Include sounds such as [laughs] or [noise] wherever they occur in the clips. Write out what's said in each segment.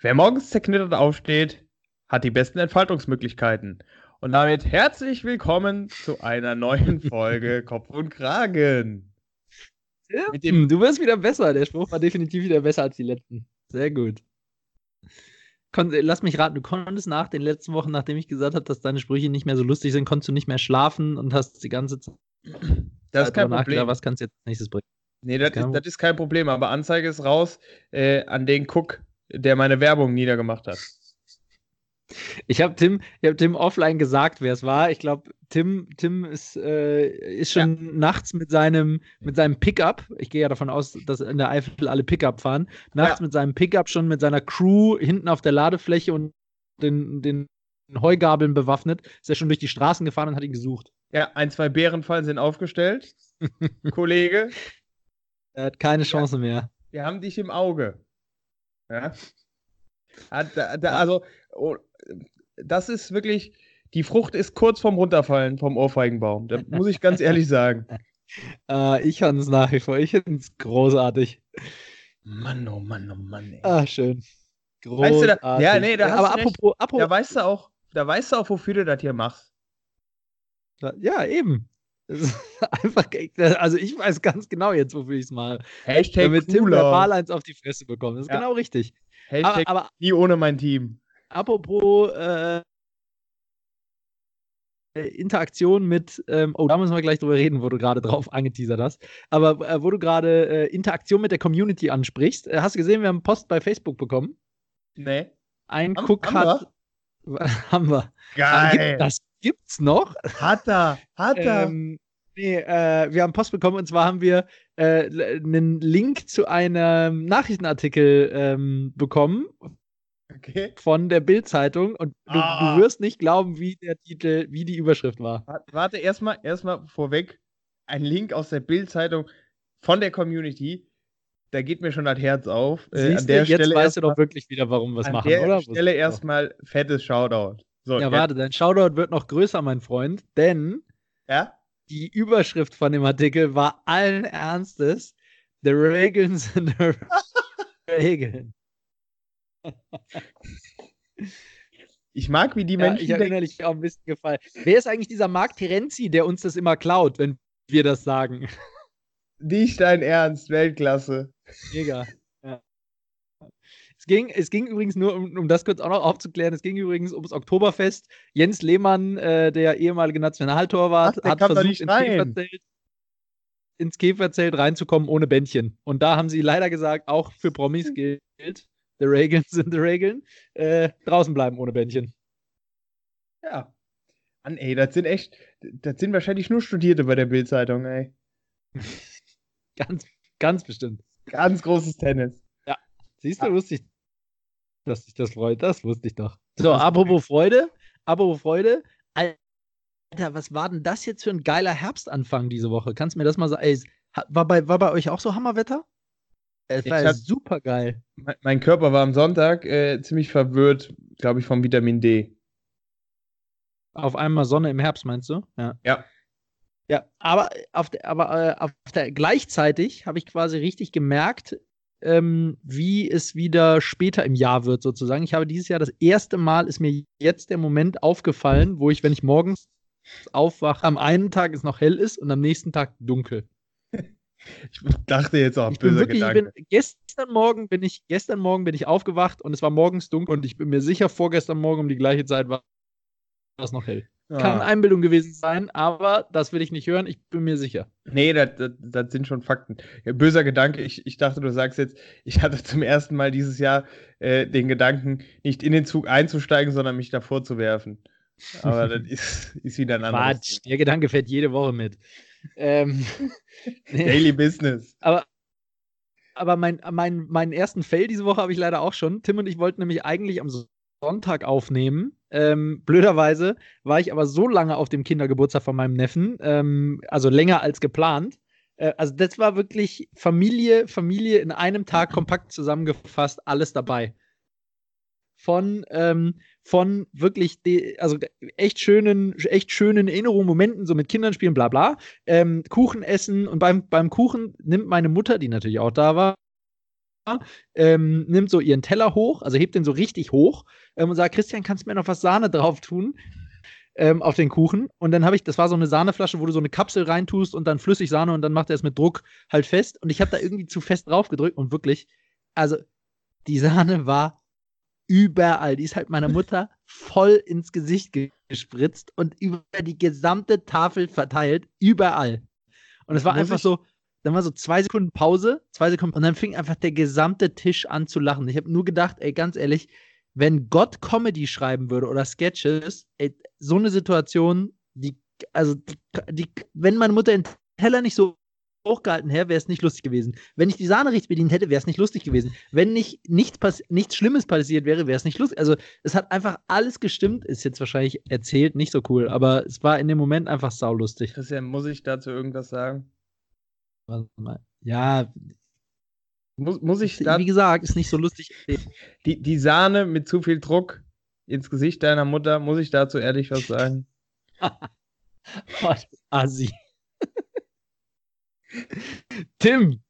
Wer morgens zerknittert aufsteht, hat die besten Entfaltungsmöglichkeiten. Und damit herzlich willkommen zu einer neuen Folge [laughs] Kopf und Kragen. Ja, Mit dem du wirst wieder besser. Der Spruch war definitiv wieder besser als die letzten. Sehr gut. Kon Lass mich raten, du konntest nach den letzten Wochen, nachdem ich gesagt habe, dass deine Sprüche nicht mehr so lustig sind, konntest du nicht mehr schlafen und hast die ganze Zeit. Das ist kein Problem. Was kannst du jetzt nächstes bringen? Nee, das, ist, das ist kein Problem, aber Anzeige ist raus äh, an den Cook, der meine Werbung niedergemacht hat. Ich habe Tim, hab Tim offline gesagt, wer es war. Ich glaube, Tim, Tim ist, äh, ist schon ja. nachts mit seinem, mit seinem Pickup, ich gehe ja davon aus, dass in der Eifel alle Pickup fahren, nachts ja. mit seinem Pickup schon mit seiner Crew hinten auf der Ladefläche und den, den Heugabeln bewaffnet, ist er schon durch die Straßen gefahren und hat ihn gesucht. Ja, ein, zwei Bärenfallen sind aufgestellt. [laughs] Kollege. Er hat keine Chance ja. mehr. Wir haben dich im Auge. Ja. Da, also, oh, das ist wirklich, die Frucht ist kurz vorm Runterfallen vom Ohrfeigenbaum. Da [laughs] muss ich ganz ehrlich sagen. Uh, ich fand es nach wie vor, ich finde es großartig. Mann, oh Mann, oh Mann. Ey. Ah, schön. Großartig. Weißt du, da, ja, nee, da ja, aber apropos, apropos, da weißt du auch, da weißt du auch, wofür du das hier machst. Ja, eben. [laughs] einfach, also ich weiß ganz genau jetzt, wofür ich es mache. Hashtag Damit Tim verbal eins auf die Fresse bekommt. Das ist ja. genau richtig. Hashtag aber, aber, nie ohne mein Team. Apropos äh, Interaktion mit, ähm, oh, da müssen wir gleich drüber reden, wo du gerade drauf angeteasert hast. Aber äh, wo du gerade äh, Interaktion mit der Community ansprichst, äh, hast du gesehen, wir haben einen Post bei Facebook bekommen? Nee. Ein haben, Cook hat. [laughs] Haben wir. Geil. Gibt's noch. Hat er, hat er. Ähm, nee, äh, wir haben Post bekommen und zwar haben wir äh, einen Link zu einem Nachrichtenartikel ähm, bekommen. Okay. Von der Bild-Zeitung und du, ah. du, wirst nicht glauben, wie der Titel, wie die Überschrift war. Warte, erstmal erstmal vorweg. Ein Link aus der Bild-Zeitung von der Community da geht mir schon das Herz auf. Äh, an der du, jetzt Stelle weißt du doch wirklich wieder, warum wir es machen, oder? Der Stelle erstmal fettes Shoutout. So, ja, warte, dein Shoutout wird noch größer, mein Freund, denn ja? die Überschrift von dem Artikel war allen Ernstes: The Regeln sind [laughs] Regeln. Ich mag, wie die Menschen. Ja, ich habe innerlich auch ein bisschen gefallen. Wer ist eigentlich dieser Marc Terenzi, der uns das immer klaut, wenn wir das sagen? Nicht dein Ernst, Weltklasse. Mega. Es ging, es ging übrigens nur, um, um das kurz auch noch aufzuklären, es ging übrigens ums Oktoberfest. Jens Lehmann, äh, der ehemalige Nationaltorwart, Ach, hat versucht, ins Käferzelt, ins Käferzelt reinzukommen ohne Bändchen. Und da haben sie leider gesagt, auch für Promis gilt, the Regeln sind the Regeln, äh, draußen bleiben ohne Bändchen. Ja. Mann, ey, das sind echt, das sind wahrscheinlich nur Studierte bei der Bildzeitung, ey. [laughs] ganz, ganz bestimmt. Ganz großes Tennis. Ja. Siehst du, ja. wusste ich, dass dich das freut. Das wusste ich doch. So, apropos Freude, apropos Freude. Alter, was war denn das jetzt für ein geiler Herbstanfang diese Woche? Kannst du mir das mal sagen? Ey, war, bei, war bei euch auch so Hammerwetter? Es war hab, super geil. Mein, mein, Körper war am Sonntag äh, ziemlich verwirrt, glaube ich, vom Vitamin D. Auf einmal Sonne im Herbst, meinst du? Ja. Ja. Ja, aber auf der, aber äh, auf der gleichzeitig habe ich quasi richtig gemerkt, ähm, wie es wieder später im Jahr wird, sozusagen. Ich habe dieses Jahr das erste Mal, ist mir jetzt der Moment aufgefallen, wo ich, wenn ich morgens aufwache, am einen Tag es noch hell ist und am nächsten Tag dunkel. [laughs] Ich dachte jetzt auch, ich bin wirklich, ich bin, gestern Morgen bin ich, gestern Morgen bin ich aufgewacht und es war morgens dunkel und ich bin mir sicher, vorgestern Morgen um die gleiche Zeit war es noch hell. Kann Einbildung gewesen sein, aber das will ich nicht hören, ich bin mir sicher. Nee, das, das, das sind schon Fakten. Ja, böser Gedanke, ich, ich dachte, du sagst jetzt, ich hatte zum ersten Mal dieses Jahr äh, den Gedanken, nicht in den Zug einzusteigen, sondern mich davor zu werfen. Aber [laughs] das ist, ist wieder ein anderes. Quatsch, der Gedanke fährt jede Woche mit. Ähm, [laughs] Daily Business. Aber, aber mein, mein, meinen ersten Fail diese Woche habe ich leider auch schon. Tim und ich wollten nämlich eigentlich am Sonntag aufnehmen ähm, blöderweise war ich aber so lange auf dem Kindergeburtstag von meinem Neffen, ähm, also länger als geplant. Äh, also das war wirklich Familie, Familie in einem Tag kompakt zusammengefasst, alles dabei. Von, ähm, von wirklich, also echt schönen, echt schönen Erinnerungen, Momenten, so mit Kindern spielen, bla bla. Ähm, Kuchen essen und beim, beim Kuchen nimmt meine Mutter, die natürlich auch da war, ähm, nimmt so ihren Teller hoch, also hebt den so richtig hoch ähm, und sagt, Christian, kannst du mir noch was Sahne drauf tun? Ähm, auf den Kuchen. Und dann habe ich, das war so eine Sahneflasche, wo du so eine Kapsel reintust und dann flüssig Sahne und dann macht er es mit Druck halt fest. Und ich habe da irgendwie zu fest drauf gedrückt und wirklich, also die Sahne war überall. Die ist halt meiner Mutter voll ins Gesicht gespritzt und über die gesamte Tafel verteilt, überall. Und es war Muss einfach so, dann war so zwei Sekunden Pause, zwei Sekunden und dann fing einfach der gesamte Tisch an zu lachen. Ich habe nur gedacht, ey, ganz ehrlich, wenn Gott Comedy schreiben würde oder Sketches, ey, so eine Situation, die, also, die, die, wenn meine Mutter den Teller nicht so hochgehalten hätte, wäre es nicht lustig gewesen. Wenn ich die Sahne richtig bedient hätte, wäre es nicht lustig gewesen. Wenn nicht nichts, nichts Schlimmes passiert wäre, wäre es nicht lustig. Also es hat einfach alles gestimmt. Ist jetzt wahrscheinlich erzählt, nicht so cool, aber es war in dem Moment einfach saulustig. Christian, muss ich dazu irgendwas sagen? Ja, muss, muss ich da, Wie gesagt, ist nicht so lustig. Die, die Sahne mit zu viel Druck ins Gesicht deiner Mutter, muss ich dazu ehrlich was sagen? [laughs] was Assi. [laughs] Tim.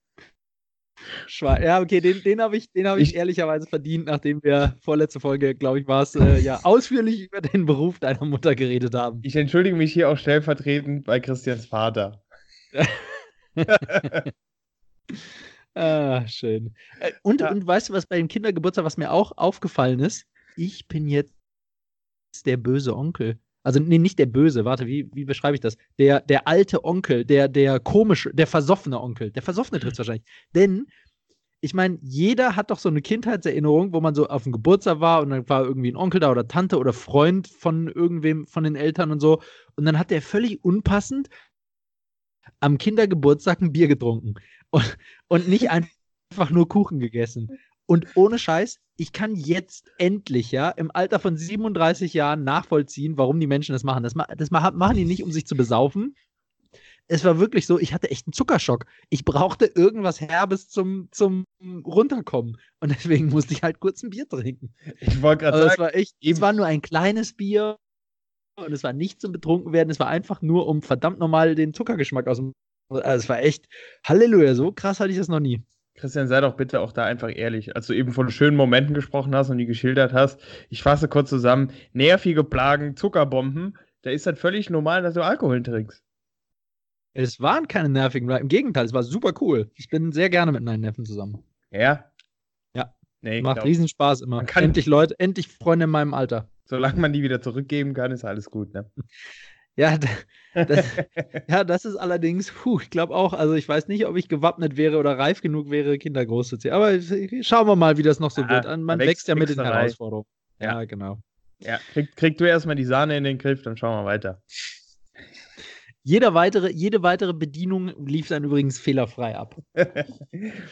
Schwa ja, okay, den, den habe ich, hab ich, ich, ehrlicherweise verdient, nachdem wir vorletzte Folge, glaube ich, war es, äh, ja, ausführlich über den Beruf deiner Mutter geredet haben. Ich entschuldige mich hier auch stellvertretend bei Christians Vater. [laughs] [laughs] ah, schön. Äh, und, ja. und weißt du, was bei dem Kindergeburtstag, was mir auch aufgefallen ist? Ich bin jetzt der böse Onkel. Also, nee, nicht der Böse, warte, wie, wie beschreibe ich das? Der, der alte Onkel, der, der komische, der versoffene Onkel. Der versoffene trifft wahrscheinlich. Denn, ich meine, jeder hat doch so eine Kindheitserinnerung, wo man so auf dem Geburtstag war und dann war irgendwie ein Onkel da oder Tante oder Freund von irgendwem, von den Eltern und so. Und dann hat der völlig unpassend am Kindergeburtstag ein Bier getrunken und, und nicht [laughs] einfach nur Kuchen gegessen. Und ohne Scheiß, ich kann jetzt endlich, ja, im Alter von 37 Jahren nachvollziehen, warum die Menschen das machen. Das, das machen die nicht, um sich zu besaufen. Es war wirklich so, ich hatte echt einen Zuckerschock. Ich brauchte irgendwas Herbes zum, zum Runterkommen. Und deswegen musste ich halt kurz ein Bier trinken. Ich wollte gerade sagen. Es war echt, es war nur ein kleines Bier und es war nicht zum betrunken werden. Es war einfach nur, um verdammt normal den Zuckergeschmack aus dem. Also es war echt Halleluja, so krass hatte ich das noch nie. Christian, sei doch bitte auch da einfach ehrlich. Als du eben von schönen Momenten gesprochen hast und die geschildert hast, ich fasse kurz zusammen, nervige Plagen, Zuckerbomben, da ist das völlig normal, dass du Alkohol trinkst. Es waren keine nervigen Plagen, im Gegenteil, es war super cool. Ich bin sehr gerne mit meinen Neffen zusammen. Ja? Ja. Nee, Macht Riesenspaß immer. endlich Leute, endlich Freunde in meinem Alter. Solange man die wieder zurückgeben kann, ist alles gut, ne? Ja, das, [laughs] ja, das ist allerdings, puh, ich glaube auch, also ich weiß nicht, ob ich gewappnet wäre oder reif genug wäre, Kinder großzuziehen. Aber schauen wir mal, wie das noch so ja, wird. Man wächst, wächst ja mit den Herausforderungen. Ja, ja genau. Ja, krieg, krieg du erstmal die Sahne in den Griff, dann schauen wir weiter. Jeder weitere, jede weitere Bedienung lief dann übrigens fehlerfrei ab. [laughs]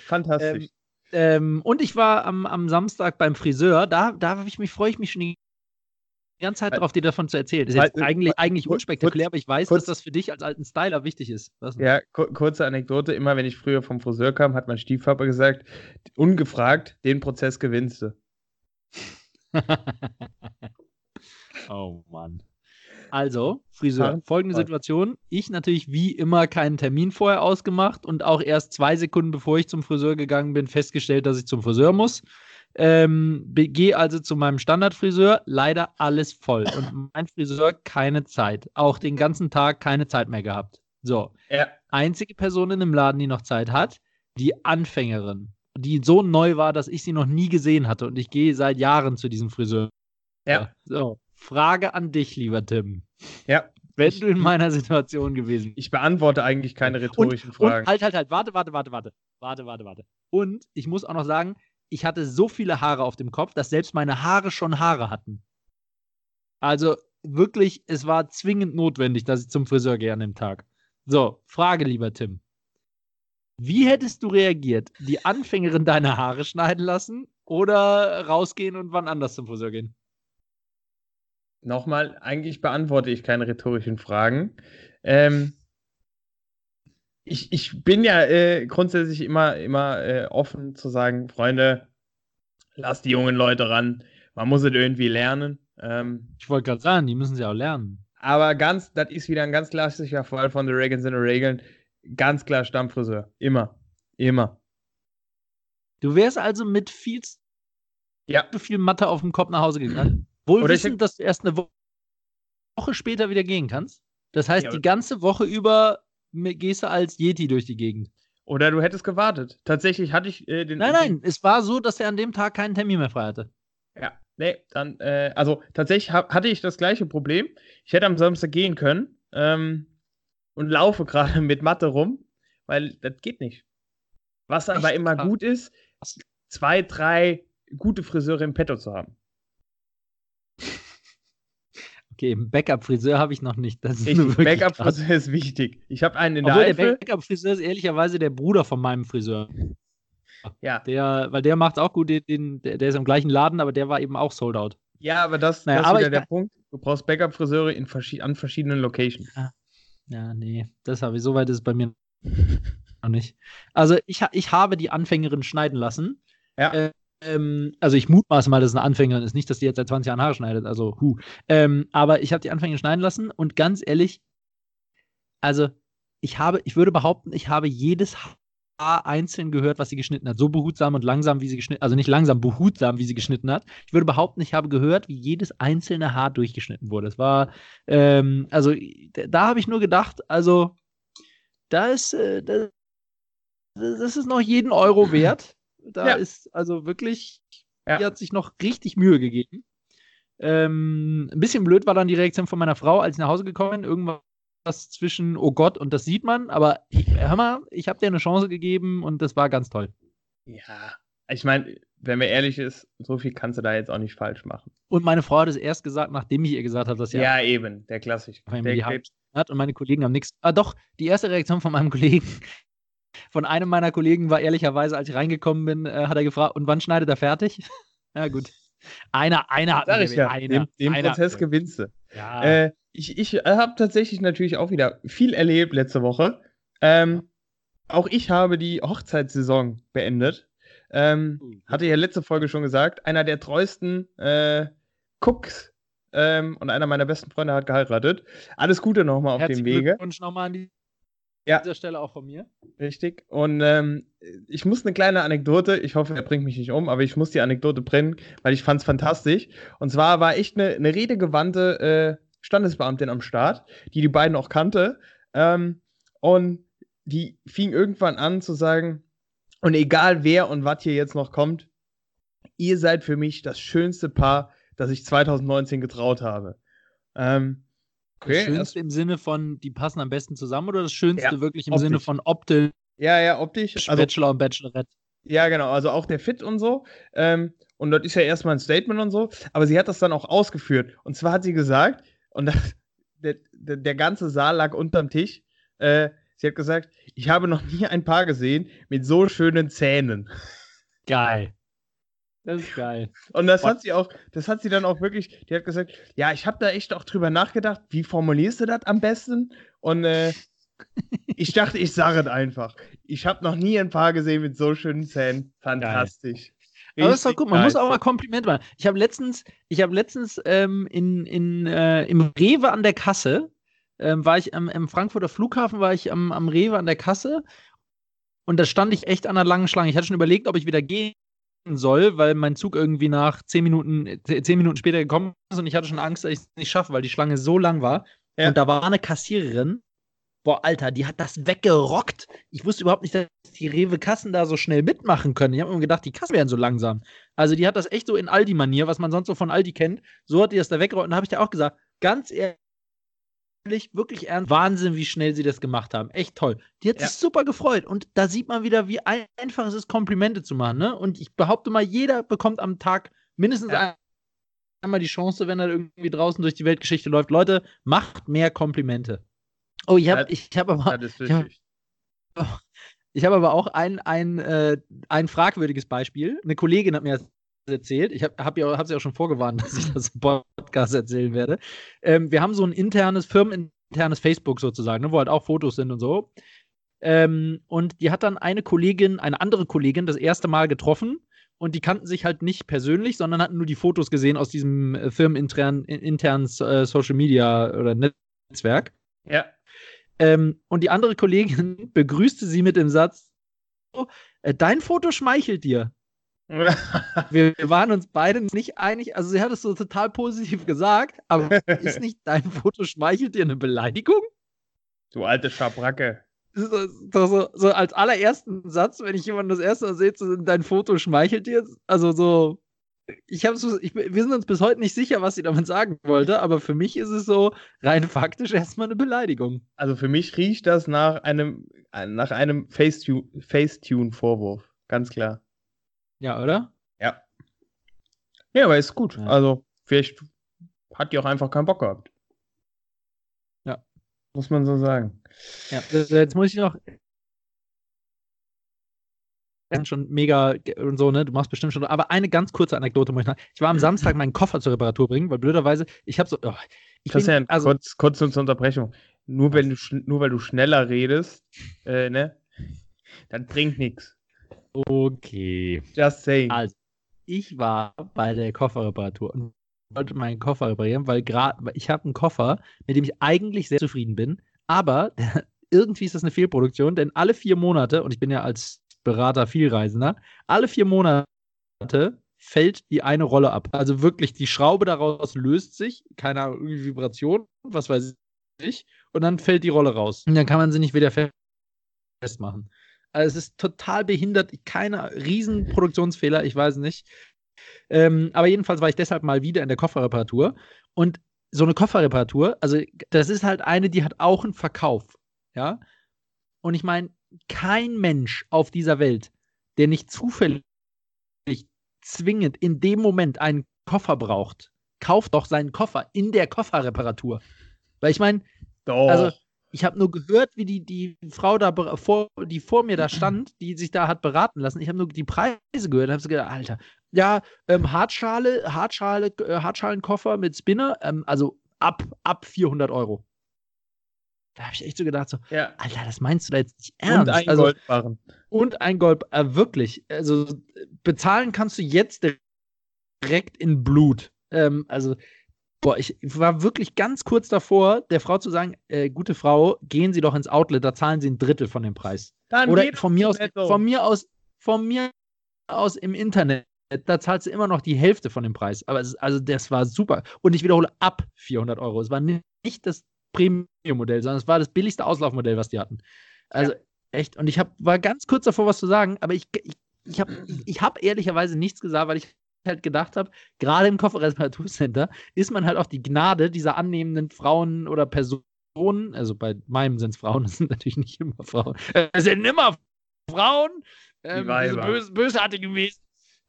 Fantastisch. Ähm, ähm, und ich war am, am Samstag beim Friseur. Da, da ich mich, freue ich mich schon die die ganze Zeit darauf, dir davon zu erzählen. Das ist jetzt eigentlich, eigentlich unspektakulär, aber ich weiß, kurz, dass das für dich als alten Styler wichtig ist. Ja, kurze Anekdote. Immer wenn ich früher vom Friseur kam, hat mein Stiefvater gesagt, ungefragt, den Prozess gewinnst du. [laughs] oh Mann. Also, Friseur, folgende Situation. Ich natürlich wie immer keinen Termin vorher ausgemacht und auch erst zwei Sekunden bevor ich zum Friseur gegangen bin, festgestellt, dass ich zum Friseur muss. Ähm, gehe also zu meinem Standardfriseur, leider alles voll. Und [laughs] mein Friseur keine Zeit. Auch den ganzen Tag keine Zeit mehr gehabt. So. Ja. Einzige Person in dem Laden, die noch Zeit hat, die Anfängerin, die so neu war, dass ich sie noch nie gesehen hatte. Und ich gehe seit Jahren zu diesem Friseur. Ja. So. Frage an dich, lieber Tim. Ja. Wenn du in meiner Situation gewesen Ich beantworte eigentlich keine rhetorischen und, Fragen. Und halt, halt, halt, warte, warte, warte, warte. Warte, warte, warte. Und ich muss auch noch sagen, ich hatte so viele Haare auf dem Kopf, dass selbst meine Haare schon Haare hatten. Also wirklich, es war zwingend notwendig, dass ich zum Friseur gehe an dem Tag. So, Frage, lieber Tim. Wie hättest du reagiert? Die Anfängerin deine Haare schneiden lassen oder rausgehen und wann anders zum Friseur gehen? Nochmal, eigentlich beantworte ich keine rhetorischen Fragen. Ähm, ich, ich bin ja äh, grundsätzlich immer, immer äh, offen zu sagen, Freunde, lasst die jungen Leute ran. Man muss es irgendwie lernen. Ähm, ich wollte gerade sagen, die müssen sie auch lernen. Aber ganz, das ist wieder ein ganz klassischer Fall von The Reagan sind Regeln. Ganz klar Stammfriseur. Immer. Immer. Du wärst also mit viel zu Ja. viel Mathe auf dem Kopf nach Hause gegangen. Wohl Oder wissend, dass du erst eine Wo- Woche später wieder gehen kannst. Das heißt, Ja, die ganze Woche über gehst du als Yeti durch die Gegend. Oder du hättest gewartet. Tatsächlich hatte ich äh, den. Nein, nein, es war so, dass er an dem Tag keinen Termin mehr frei hatte. Ja, nee, dann, äh, also tatsächlich hab, hatte ich das gleiche Problem. Ich hätte am Samstag gehen können ähm, und laufe gerade [laughs] mit Mathe rum, weil das geht nicht. Was aber Echt? immer gut ist, zwei, drei gute Friseure im Petto zu haben. Okay, einen Backup-Friseur habe ich noch nicht. Das ist. Backup-Friseur ist wichtig. Ich habe einen in der Obwohl der Eifel. Backup-Friseur ist ehrlicherweise der Bruder von meinem Friseur. Ja. Der, weil der macht auch gut, den, den, der, der ist im gleichen Laden, aber der war eben auch sold out. ja, aber das, Naja, das ist aber wieder ich der Punkt. Du brauchst Backup-Friseure verschi an verschiedenen Locations. Ja, nee, das habe ich. So weit ist es bei mir noch nicht. Also ich, ich habe die Anfängerin schneiden lassen. Ja. Äh, ähm, also ich mutmaße mal, dass es eine Anfängerin ist. Nicht, dass die jetzt seit 20 Jahren Haare schneidet. Also, hu. Ähm, aber ich habe die Anfängerin schneiden lassen und ganz ehrlich, also ich habe, ich würde behaupten, ich habe jedes Haar einzeln gehört, was sie geschnitten hat. So behutsam und langsam, wie sie geschnitten Also nicht langsam, behutsam, wie sie geschnitten hat. Ich würde behaupten, ich habe gehört, wie jedes einzelne Haar durchgeschnitten wurde. Es war, ähm, also da, habe ich nur gedacht, also da ist, äh, da, das ist noch jeden Euro wert. Da Ja. ist also wirklich, Ja. die hat sich noch richtig Mühe gegeben. Ähm, ein bisschen blöd war dann die Reaktion von meiner Frau, als ich nach Hause gekommen bin. Irgendwas zwischen, oh Gott, und das sieht man, aber hör mal, ich habe dir eine Chance gegeben und das war ganz toll. Ja. Ich meine, wenn man ehrlich ist, so viel kannst du da jetzt auch nicht falsch machen. Und meine Frau hat es erst gesagt, nachdem ich ihr gesagt habe, dass sie Ja, eben, der Klassiker. Der hat und meine Kollegen haben nichts. Ah, doch, die erste Reaktion von meinem [laughs] Kollegen, von einem meiner Kollegen war ehrlicherweise, als ich reingekommen bin, äh, hat er gefragt, und wann schneidet er fertig? [laughs] ja, gut. Einer, einer hat Sag ich ja, einer, den, den einer Prozess gewinnst du. Ja, Äh, ich ich habe tatsächlich natürlich auch wieder viel erlebt letzte Woche. Ähm, auch ich habe die Hochzeitssaison beendet. Ähm, hatte ja letzte Folge schon gesagt, einer der treuesten äh, Cooks ähm, und einer meiner besten Freunde hat geheiratet. Alles Gute nochmal auf Herzlichen dem Wege. Glückwunsch nochmal an Ja. dieser Stelle auch von mir. Richtig. Und ähm, ich muss eine kleine Anekdote, ich hoffe, er bringt mich nicht um, aber ich muss die Anekdote bringen, weil ich fand es fantastisch. Und zwar war echt eine, eine redegewandte äh, Standesbeamtin am Start, die die beiden auch kannte. Ähm, und die fing irgendwann an zu sagen, und egal wer und was hier jetzt noch kommt, ihr seid für mich das schönste Paar, das ich 2019 getraut habe. Ähm, Das okay, Schönste im Sinne von, die passen am besten zusammen oder das Schönste Ja, wirklich im optisch. Sinne von optisch, ja, ja, optisch. Also, Bachelor und Bachelorette? Ja, genau, also auch der Fit und so. Ähm, und das ist ja erstmal ein Statement und so, aber sie hat das dann auch ausgeführt. Und zwar hat sie gesagt, und das, der, der, der ganze Saal lag unterm Tisch, äh, sie hat gesagt, ich habe noch nie ein Paar gesehen mit so schönen Zähnen. Geil. Das ist geil. Und das hat sie auch, das hat sie dann auch wirklich, die hat gesagt, ja, ich habe da echt auch drüber nachgedacht, wie formulierst du das am besten? Und äh, [laughs] ich dachte, ich sage es einfach. Ich habe noch nie ein Paar gesehen mit so schönen Zähnen. Fantastisch. Aber das ist doch gut, man muss geil. auch mal Kompliment machen. Ich habe letztens, ich habe letztens ähm, in, in, äh, im Rewe an der Kasse, ähm, war ich am, im Frankfurter Flughafen, war ich am, am Rewe an der Kasse und da stand ich echt an einer langen Schlange. Ich hatte schon überlegt, ob ich wieder gehen soll, weil mein Zug irgendwie nach zehn Minuten, äh, zehn Minuten später gekommen ist und ich hatte schon Angst, dass ich es nicht schaffe, weil die Schlange so lang war. Ja. Und da war eine Kassiererin, boah, Alter, die hat das weggerockt. Ich wusste überhaupt nicht, dass die Rewe-Kassen da so schnell mitmachen können. Ich habe mir gedacht, die Kassen wären so langsam. Also die hat das echt so in Aldi-Manier, was man sonst so von Aldi kennt. So hat die das da weggerockt. Und da habe ich dir auch gesagt, ganz ehrlich, wirklich ernst, Wahnsinn, wie schnell sie das gemacht haben. Echt toll. Die hat Ja. sich super gefreut. Und da sieht man wieder, wie ein- einfach es ist, Komplimente zu machen. Ne? Und ich behaupte mal, jeder bekommt am Tag mindestens Ja. ein- einmal die Chance, wenn er irgendwie draußen durch die Weltgeschichte läuft. Leute, macht mehr Komplimente. Oh, ich habe ich hab aber, Das ist wichtig. [laughs] ich habe aber auch ein, ein, äh, ein fragwürdiges Beispiel. Eine Kollegin hat mir das erzählt. Ich habe hab ja, hab sie auch schon vorgewarnt, [laughs] dass ich das im Podcast erzählen werde. Ähm, wir haben so ein internes, firmeninternes Facebook sozusagen, ne, wo halt auch Fotos sind und so. Ähm, und die hat dann eine Kollegin, eine andere Kollegin, das erste Mal getroffen. Und die kannten sich halt nicht persönlich, sondern hatten nur die Fotos gesehen aus diesem äh, firmeninternen internen, äh, Social Media oder Netzwerk. Ja. Ähm, und die andere Kollegin [laughs] begrüßte sie mit dem Satz: äh, dein Foto schmeichelt dir. Wir, wir, waren uns beide nicht einig. Also, sie hat es so total positiv gesagt, aber [laughs] ist nicht dein Foto schmeichelt dir eine Beleidigung? Du alte Schabracke. So, so, so, als allerersten Satz, wenn ich jemanden das erste Mal sehe, so, dein Foto schmeichelt dir. Also so, ich habe so, ich, wir sind uns bis heute nicht sicher, was sie damit sagen wollte, aber für mich ist es so rein faktisch erstmal eine Beleidigung. Also für mich riecht das nach einem, nach einem Facetune-Vorwurf, ganz klar. Ja, oder? Ja. Ja, aber ist gut. Ja. Also vielleicht hat die auch einfach keinen Bock gehabt. Ja. Muss man so sagen. Ja, jetzt muss ich noch schon mega und so, ne? Du machst bestimmt schon. Aber eine ganz kurze Anekdote muss ich noch. Ich war am Samstag meinen Koffer zur Reparatur bringen, weil blöderweise, ich habe so. Oh, ich bin, ja also, kurz, kurz zur Unterbrechung. Nur, wenn du, nur weil du schneller redest, äh, ne? Dann bringt nichts. Okay. Just saying. Also, ich war bei der Kofferreparatur und wollte meinen Koffer reparieren, weil gerade ich habe einen Koffer, mit dem ich eigentlich sehr zufrieden bin, aber [laughs] irgendwie ist das eine Fehlproduktion, denn alle vier Monate, und ich bin ja als Berater Vielreisender, alle vier Monate fällt die eine Rolle ab. Also wirklich, die Schraube daraus löst sich, keine Ahnung, irgendwie Vibration, was weiß ich, und dann fällt die Rolle raus. Und dann kann man sie nicht wieder festmachen. Also es ist total behindert, keine riesen Produktionsfehler, ich weiß nicht. Ähm, aber jedenfalls war ich deshalb mal wieder in der Kofferreparatur. Und so eine Kofferreparatur, also das ist halt eine, die hat auch einen Verkauf. Ja. Und ich meine, kein Mensch auf dieser Welt, der nicht zufällig zwingend in dem Moment einen Koffer braucht, kauft doch seinen Koffer in der Kofferreparatur. Weil ich meine, also ich habe nur gehört, wie die, die Frau da vor, die vor mir da [clears throat] stand, die sich da hat beraten lassen. Ich habe nur die Preise gehört und habe so gedacht, Alter, ja, ähm, Hartschale, Hartschale, äh, Hartschalenkoffer mit Spinner, ähm, also ab, ab 400 Euro. Da habe ich echt so gedacht, so, ja. Alter, das meinst du da jetzt nicht ernst? Und ein also, Goldbarren. Und ein Gold, äh, wirklich. Also bezahlen kannst du jetzt direkt in Blut. Ähm, also, boah, ich war wirklich ganz kurz davor, der Frau zu sagen, äh, gute Frau, gehen Sie doch ins Outlet, da zahlen Sie ein Drittel von dem Preis. Dann Oder von mir aus, von mir aus, von mir aus im Internet da zahlst du immer noch die Hälfte von dem Preis. Aber es, also das war super. Und ich wiederhole, ab 400 Euro. Es war nicht das Premium-Modell, sondern es war das billigste Auslaufmodell, was die hatten. Also ja. echt. Und ich hab, war ganz kurz davor, was zu sagen, aber ich, ich, ich habe ich, ich hab ehrlicherweise nichts gesagt, weil ich halt gedacht habe, gerade im Kofferreparaturcenter ist man halt auch die Gnade dieser annehmenden Frauen oder Personen, also bei meinem sind es Frauen, das sind natürlich nicht immer Frauen, es sind immer Frauen, ähm, bös bösartigen Wesen,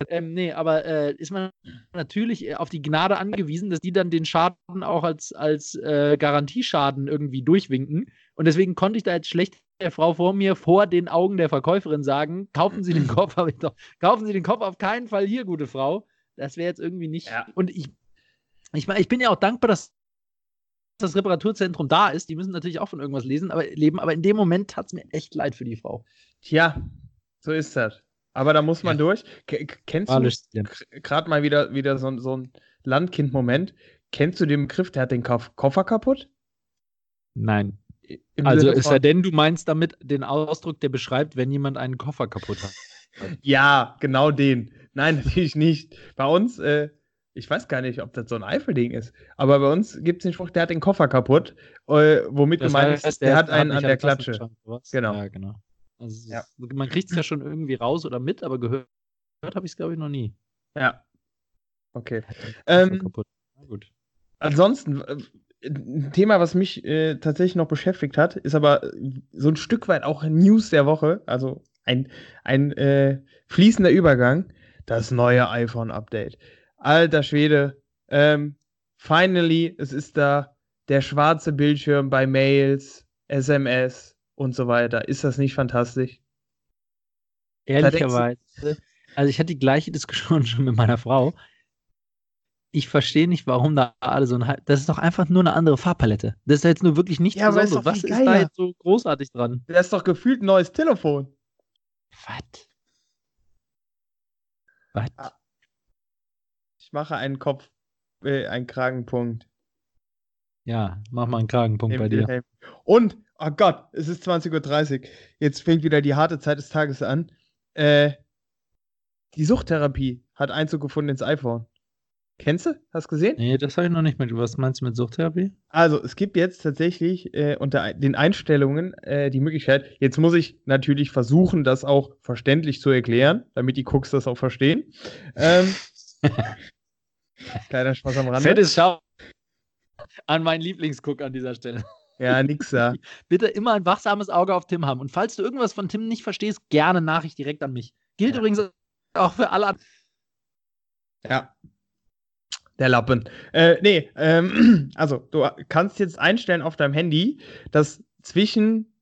ähm, nee, aber äh, ist man natürlich äh, auf die Gnade angewiesen, dass die dann den Schaden auch als, als äh, Garantieschaden irgendwie durchwinken. Und deswegen konnte ich da jetzt schlecht der Frau vor mir vor den Augen der Verkäuferin sagen, kaufen Sie den [clears throat] Kopf, doch, kaufen Sie den Kopf auf keinen Fall hier, gute Frau. Das wäre jetzt irgendwie nicht. Ja. Und ich, ich ich bin ja auch dankbar, dass das Reparaturzentrum da ist. Die müssen natürlich auch von irgendwas lesen, aber, leben, aber in dem Moment tat es mir echt leid für die Frau. Tja, so ist das. Aber da muss man ja. durch. K kennst du gerade mal wieder, wieder so, so ein Landkind-Moment? Kennst du den Begriff, der hat den Koffer kaputt? Nein. Im also ist ja denn, du meinst damit den Ausdruck, der beschreibt, wenn jemand einen Koffer kaputt hat. [laughs] ja, genau den. Nein, [laughs] natürlich nicht. Bei uns, äh, ich weiß gar nicht, ob das so ein Eifelding ist, aber bei uns gibt es den Spruch, der hat den Koffer kaputt, äh, womit das gemeint ist, der, der hat einen an der Klatsche. Genau. Ja, genau. Also ja. man kriegt es ja schon irgendwie raus oder mit, aber gehört, gehört habe ich es, glaube ich, noch nie. Ja. Okay. Ähm, gut. Ansonsten, äh, ein Thema, was mich äh, tatsächlich noch beschäftigt hat, ist aber so ein Stück weit auch News der Woche, also ein, ein äh, fließender Übergang, das neue iPhone-Update. Alter Schwede, ähm, finally, es ist da der schwarze Bildschirm bei Mails, SMS, und so weiter. Ist das nicht fantastisch? Ehrlicherweise, also ich hatte die gleiche Diskussion [laughs] schon mit meiner Frau. Ich verstehe nicht, warum da alle so ein. Das ist doch einfach nur eine andere Farbpalette. Das ist ja jetzt nur wirklich nichts ja, Besonderes. Was ist da jetzt so großartig dran? Das ist doch gefühlt ein neues Telefon. Was? Was? Ah. Ich mache einen Kopf, äh, einen Kragenpunkt. Ja, mach mal einen Kragenpunkt bei dir. Und Oh Gott, es ist 20.30 Uhr. Jetzt fängt wieder die harte Zeit des Tages an. Äh, die Suchttherapie hat Einzug gefunden ins iPhone. Kennst du? Hast du gesehen? Nee, das habe ich noch nicht mit. Was meinst du mit Suchttherapie? Also, es gibt jetzt tatsächlich äh, unter den Einstellungen äh, die Möglichkeit, jetzt muss ich natürlich versuchen, das auch verständlich zu erklären, damit die Cooks das auch verstehen. Ähm, [laughs] kleiner Spaß am Rande. Fettes Schau an meinen Lieblingscook an dieser Stelle. Ja, nix da. [laughs] Bitte immer ein wachsames Auge auf Tim haben. Und falls du irgendwas von Tim nicht verstehst, gerne Nachricht direkt an mich. Gilt ja. übrigens auch für alle anderen. Ja, der Lappen. Äh, nee, ähm, [clears throat] also du kannst jetzt einstellen auf deinem Handy, dass zwischen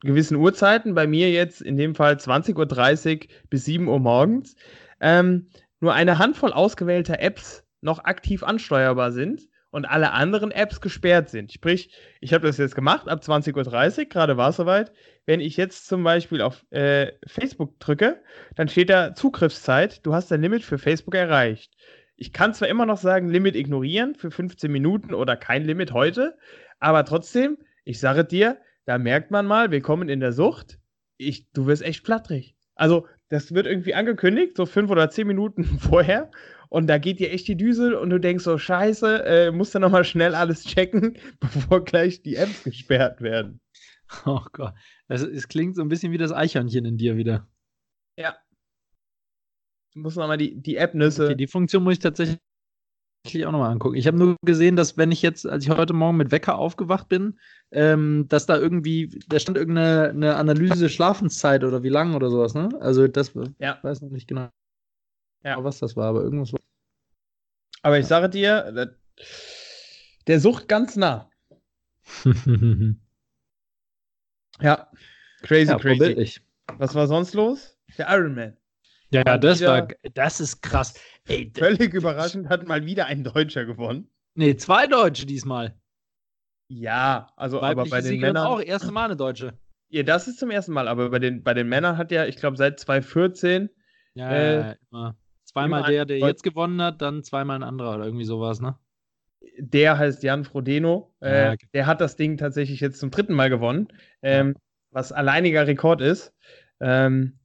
gewissen Uhrzeiten, bei mir jetzt in dem Fall 20.30 Uhr bis 7 Uhr morgens, ähm, nur eine Handvoll ausgewählter Apps noch aktiv ansteuerbar sind und alle anderen Apps gesperrt sind. Sprich, ich habe das jetzt gemacht ab 20.30 Uhr, gerade war es soweit. Wenn ich jetzt zum Beispiel auf äh, Facebook drücke, dann steht da Zugriffszeit, du hast dein Limit für Facebook erreicht. Ich kann zwar immer noch sagen, Limit ignorieren für 15 Minuten oder kein Limit heute, aber trotzdem, ich sage dir, da merkt man mal, willkommen in der Sucht. Ich, du wirst echt flatterig. Also, das wird irgendwie angekündigt, so fünf oder zehn Minuten [laughs] vorher. Und da geht dir echt die Düsel und du denkst so, scheiße, äh, musst du nochmal schnell alles checken, [laughs] bevor gleich die Apps gesperrt werden. Oh Gott. Also, es klingt so ein bisschen wie das Eichhörnchen in dir wieder. Ja, muss nochmal die, die App-Nüsse. Okay, die Funktion muss ich tatsächlich auch nochmal angucken. Ich habe nur gesehen, dass wenn ich jetzt, als ich heute Morgen mit Wecker aufgewacht bin, ähm, dass da irgendwie, da stand irgendeine eine Analyse Schlafenszeit oder wie lang oder sowas, ne? Also das ja. weiß noch nicht genau, ja. was das war, aber irgendwas war. Aber ich sage dir, der sucht ganz nah. [laughs] ja, crazy, ja, crazy. Was war sonst los? Der Iron Man. Ja, das war, das ist krass. Ey, völlig überraschend hat mal wieder ein Deutscher gewonnen. Nee, zwei Deutsche diesmal. Ja, also Weibliche aber bei den Siegerin Männern auch erste Mal eine Deutsche. Ja, das ist zum ersten Mal, aber bei den, bei den Männern hat ja, ich glaube, seit 2014 ja, äh, immer. Zweimal immer der, der jetzt gewonnen hat, dann zweimal ein anderer oder irgendwie sowas, ne? Der heißt Jan Frodeno. Äh, ja, okay. Der hat das Ding tatsächlich jetzt zum dritten Mal gewonnen, ähm, was alleiniger Rekord ist. Ähm,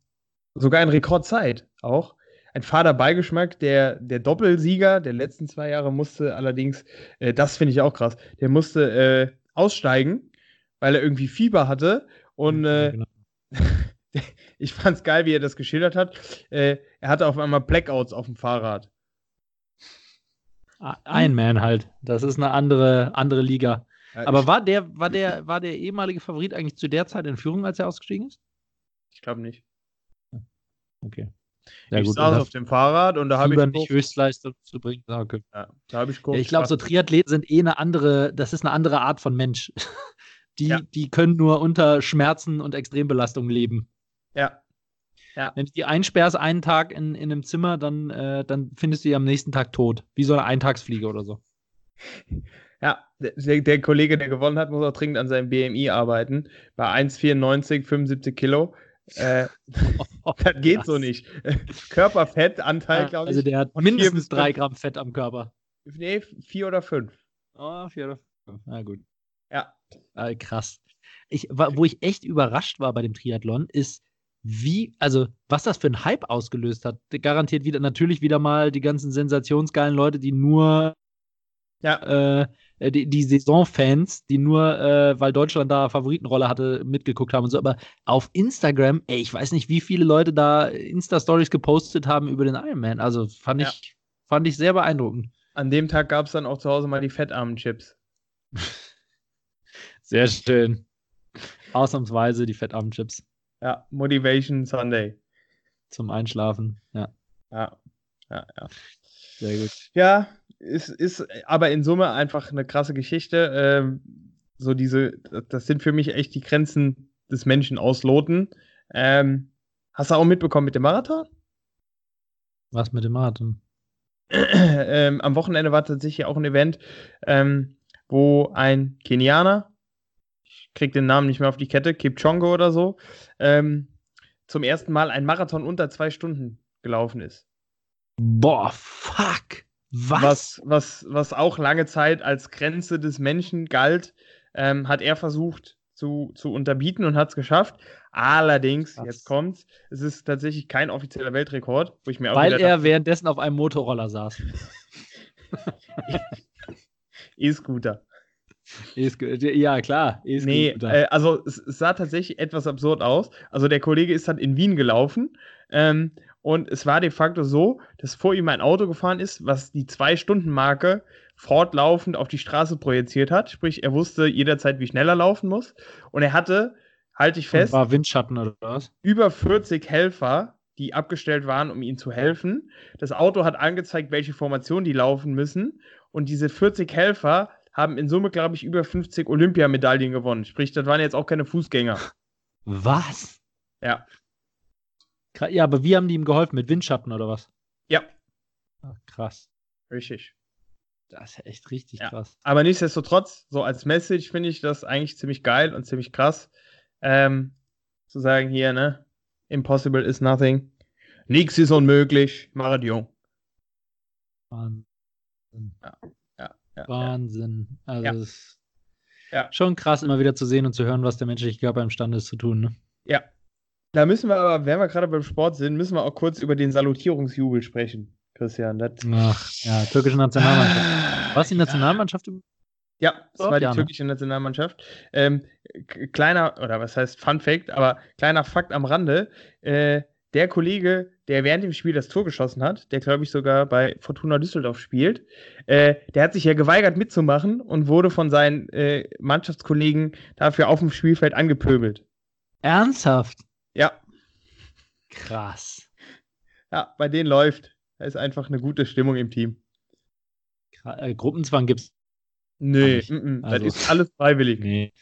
Sogar in Rekordzeit auch. Ein fader Beigeschmack. Der, der Doppelsieger der letzten zwei Jahre musste allerdings, äh, das finde ich auch krass, der musste äh, aussteigen, weil er irgendwie Fieber hatte. Und äh, genau. [laughs] ich fand es geil, wie er das geschildert hat. Äh, er hatte auf einmal Blackouts auf dem Fahrrad. Ein Man halt. Das ist eine andere, andere Liga. Ja, Aber war der, war, der, war der ehemalige Favorit eigentlich zu der Zeit in Führung, als er ausgestiegen ist? Ich glaube nicht. Okay. Ja, ich gut, saß auf dem Fahrrad und da habe ich. nicht Höchstleistung zu bringen. Okay. Ja, da habe ich ja, Ich glaube, so Triathleten sind eh eine andere, das ist eine andere Art von Mensch. [laughs] Die, ja. die können nur unter Schmerzen und Extrembelastung leben. Ja. ja. Wenn du die einsperrst einen Tag in, in einem Zimmer, dann, äh, dann findest du die am nächsten Tag tot. Wie so eine Eintagsfliege oder so. Ja, der, der, Kollege, der gewonnen hat, muss auch dringend an seinem BMI arbeiten. Bei 1,94, 75 Kilo. Äh, [laughs] das geht so nicht. Körperfettanteil, ja, glaube also ich. Also der hat mindestens drei Gramm Fett am Körper. Nee, vier oder fünf. Oh, vier oder fünf. Na gut. Ja. Ah, krass. Ich, wo ich echt überrascht war bei dem Triathlon, ist, wie, also was das für ein Hype ausgelöst hat. Garantiert wieder, natürlich wieder mal die ganzen sensationsgeilen Leute, die nur ja. äh, die, die Saisonfans, die nur, äh, weil Deutschland da Favoritenrolle hatte, mitgeguckt haben und so. Aber auf Instagram, ey, ich weiß nicht, wie viele Leute da Insta-Stories gepostet haben über den Ironman. Also fand ja. ich, fand ich sehr beeindruckend. An dem Tag gab es dann auch zu Hause mal die fettarmen Chips. [laughs] sehr schön. Ausnahmsweise die fettarmen Chips. Ja, Motivation Sunday. Zum Einschlafen, ja. Ja, ja, ja. Sehr gut. Ja, ist, ist aber in Summe einfach eine krasse Geschichte. Ähm, so diese, das sind für mich echt die Grenzen des Menschen ausloten. Ähm, hast du auch mitbekommen mit dem Marathon? Was mit dem Marathon? [clears throat] ähm, am Wochenende war tatsächlich auch ein Event, ähm, wo ein Kenianer, ich krieg den Namen nicht mehr auf die Kette, Kipchongo oder so, ähm, zum ersten Mal ein Marathon unter zwei Stunden gelaufen ist. Boah, fuck. Was? was? Was, was auch lange Zeit als Grenze des Menschen galt, ähm, hat er versucht zu, zu unterbieten und hat es geschafft. Allerdings, Krass. jetzt kommt's, es ist tatsächlich kein offizieller Weltrekord, wo ich mir auch Weil er währenddessen auf einem Motorroller saß. [laughs] E-Scooter. E-Sco- ja, klar. E Nee, äh, also es, es sah tatsächlich etwas absurd aus. Also der Kollege ist dann in Wien gelaufen ähm, und es war de facto so, dass vor ihm ein Auto gefahren ist, was die Zwei-Stunden-Marke fortlaufend auf die Straße projiziert hat. Sprich, er wusste jederzeit, wie schnell er laufen muss. Und er hatte, halte ich Und fest, war Windschatten oder was? über 40 Helfer, die abgestellt waren, um ihm zu helfen. Das Auto hat angezeigt, welche Formation die laufen müssen. Und diese 40 Helfer haben in Summe, glaube ich, über 50 Olympiamedaillen gewonnen. Sprich, das waren jetzt auch keine Fußgänger. Was? Ja. Ja, aber wie haben die ihm geholfen? Mit Windschatten oder was? Ja, Ach, krass. richtig. Das ist ja echt richtig Ja. krass. Aber nichtsdestotrotz, so als Message finde ich das eigentlich ziemlich geil und ziemlich krass. Ähm, zu sagen hier, ne? Impossible is nothing. Nichts ist unmöglich. Mach es jung. Wahnsinn. Ja, ja, ja. Wahnsinn. Also Ja. es ist Ja. schon krass, immer wieder zu sehen und zu hören, was der menschliche Körper imstande ist zu tun. Ne? Ja. Da müssen wir aber, wenn wir gerade beim Sport sind, müssen wir auch kurz über den Salutierungsjubel sprechen, Christian. Das Ach, ja, türkische Nationalmannschaft. Was die Nationalmannschaft? Ja, das Doch, war die ja, ne? türkische Nationalmannschaft. Ähm, kleiner, oder was heißt Fun Fact, aber kleiner Fakt am Rande. Äh, der Kollege, der während dem Spiel das Tor geschossen hat, der glaube ich sogar bei Fortuna Düsseldorf spielt, äh, der hat sich ja geweigert mitzumachen und wurde von seinen äh, Mannschaftskollegen dafür auf dem Spielfeld angepöbelt. Ernsthaft? Ja, Krass. ja, bei denen läuft. Da ist einfach eine gute Stimmung im Team. Äh, Gruppenzwang gibt's. Nee, nicht. mm -mm, Also- das ist alles freiwillig. Nee.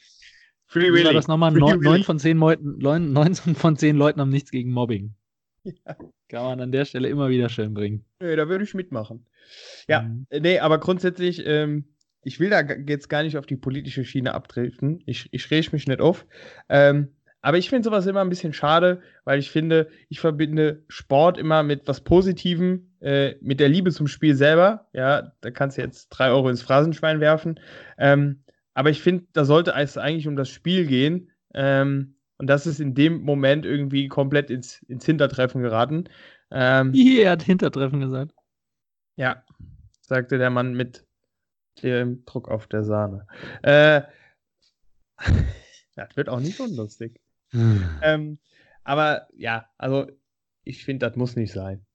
Free Willy. das nochmal? Neun, von zehn Leuten, neun, 19 von zehn Leuten haben nichts gegen Mobbing. Ja. Kann man an der Stelle immer wieder schön bringen. Nee, da würde ich mitmachen. Ja, Mhm. äh, nee, aber grundsätzlich, ähm, ich will da jetzt gar nicht auf die politische Schiene abtreten. Ich, ich reg mich nicht auf. Ähm, aber ich finde sowas immer ein bisschen schade, weil ich finde, ich verbinde Sport immer mit was Positivem, äh, mit der Liebe zum Spiel selber. Ja, da kannst du jetzt drei Euro ins Phrasenschwein werfen. Ähm, aber ich finde, da sollte es eigentlich um das Spiel gehen. Ähm, und das ist in dem Moment irgendwie komplett ins, ins Hintertreffen geraten. Ähm, [laughs] Hier, er hat Hintertreffen gesagt. ja, sagte der Mann mit dem Druck auf der Sahne. Äh, [laughs] das wird auch nicht unlustig. Ähm, aber ja, also ich finde, das muss nicht sein.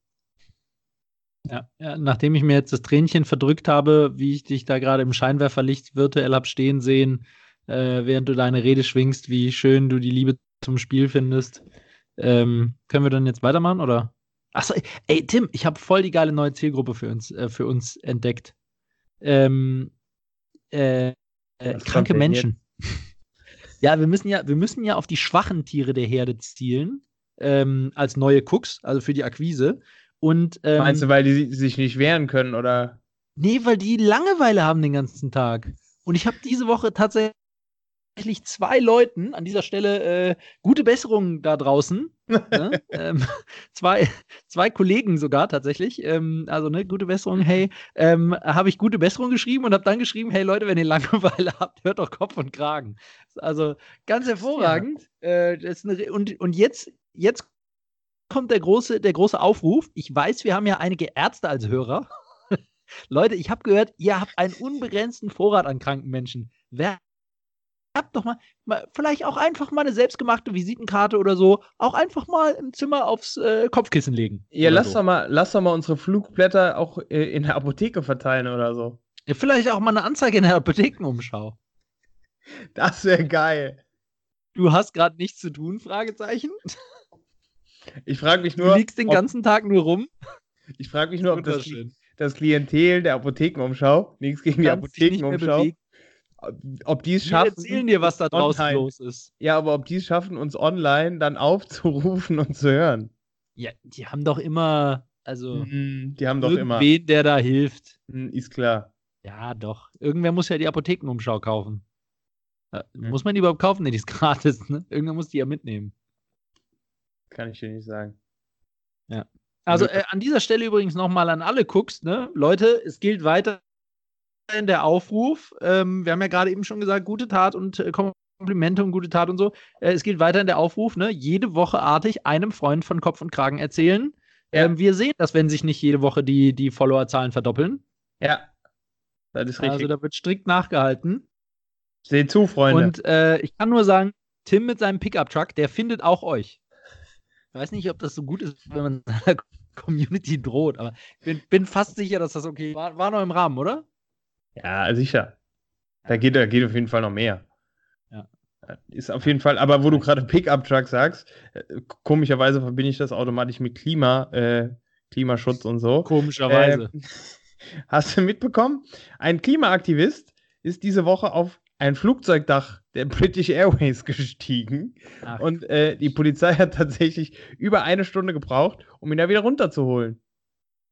Ja, ja, nachdem ich mir jetzt das Tränchen verdrückt habe, wie ich dich da gerade im Scheinwerferlicht virtuell hab stehen sehen, äh, während du deine Rede schwingst, wie schön du die Liebe zum Spiel findest, ähm, können wir dann jetzt weitermachen oder? Achso, ey Tim, ich habe voll die geile neue Zielgruppe für uns, äh, für uns entdeckt. Ähm, äh, äh, kranke Menschen. [laughs] ja, wir müssen ja, wir müssen ja auf die schwachen Tiere der Herde zielen ähm, als neue Cooks, also für die Akquise. Und ähm, Meinst du, weil die si- sich nicht wehren können oder? Nee, weil die Langeweile haben den ganzen Tag. Und ich habe diese Woche tatsächlich zwei Leuten an dieser Stelle äh, gute Besserung da draußen. [laughs] ne? ähm, zwei, zwei Kollegen sogar tatsächlich. Ähm, also ne, gute Besserung, hey. Ähm, habe ich gute Besserung geschrieben und habe dann geschrieben, hey Leute, wenn ihr Langeweile [laughs] habt, hört doch Kopf und Kragen. Also ganz hervorragend. Äh, das ist eine, und, und jetzt, jetzt kommt der große, der große Aufruf. Ich weiß, wir haben ja einige Ärzte als Hörer. [laughs] Leute, ich habe gehört, ihr habt einen unbegrenzten Vorrat an kranken Menschen. Wer habt doch mal, mal, vielleicht auch einfach mal eine selbstgemachte Visitenkarte oder so, auch einfach mal im Zimmer aufs äh, Kopfkissen legen. Ja, lass so. doch mal, lass doch mal unsere Flugblätter auch äh, in der Apotheke verteilen oder so. Ja, vielleicht auch mal eine Anzeige in der Apothekenumschau. Das wäre geil. Du hast gerade nichts zu tun? Fragezeichen. Ich frage mich Du nur, liegst den ob, ganzen Tag nur rum. ich frage mich nur, ob das, das Klientel der Apothekenumschau, nichts gegen die Apothekenumschau. Ob- die es Wir schaffen, erzählen dir, was da draußen online. los ist. Ja, aber ob die es schaffen, uns online dann aufzurufen und zu hören. Ja, die haben doch immer, also Mhm, die haben doch immer. irgendwen, der da hilft. Mhm, Ist klar. Ja, doch. Irgendwer muss ja die Apothekenumschau kaufen. Äh, Hm. Muss man die überhaupt kaufen? Nee, die ist [laughs] gratis, ne? Irgendwer muss die ja mitnehmen. Kann ich dir nicht sagen. Also Nö. äh, an dieser Stelle übrigens nochmal an alle Cooks, ne? Leute, es gilt weiter der Aufruf. Ähm, wir haben ja gerade eben schon gesagt, gute Tat und äh, Komplimente und gute Tat und so. Äh, es geht weiterhin der Aufruf, ne? Jede Woche artig einem Freund von Kopf und Kragen erzählen. Ja. Ähm, wir sehen das, wenn sich nicht jede Woche die, die Followerzahlen verdoppeln. Ja. Das ist richtig. Also da wird strikt nachgehalten. Seht zu, Freunde. Und äh, ich kann nur sagen, Tim mit seinem Pickup-Truck, der findet auch euch. Ich weiß nicht, ob das so gut ist, wenn man seiner Community droht, aber ich bin, bin fast sicher, dass das okay war. War noch im Rahmen, oder? Ja, sicher. Da geht, da geht auf jeden Fall noch mehr. Ja. Ist auf jeden Fall, aber wo du gerade Pickup-Truck sagst, äh, komischerweise verbinde ich das automatisch mit Klima, äh, Klimaschutz und so. Komischerweise. Äh, [laughs] hast du mitbekommen? Ein Klimaaktivist ist diese Woche auf ein Flugzeugdach der British Airways [laughs] gestiegen Ach, und äh, die Polizei hat tatsächlich über eine Stunde gebraucht, um ihn da wieder runterzuholen.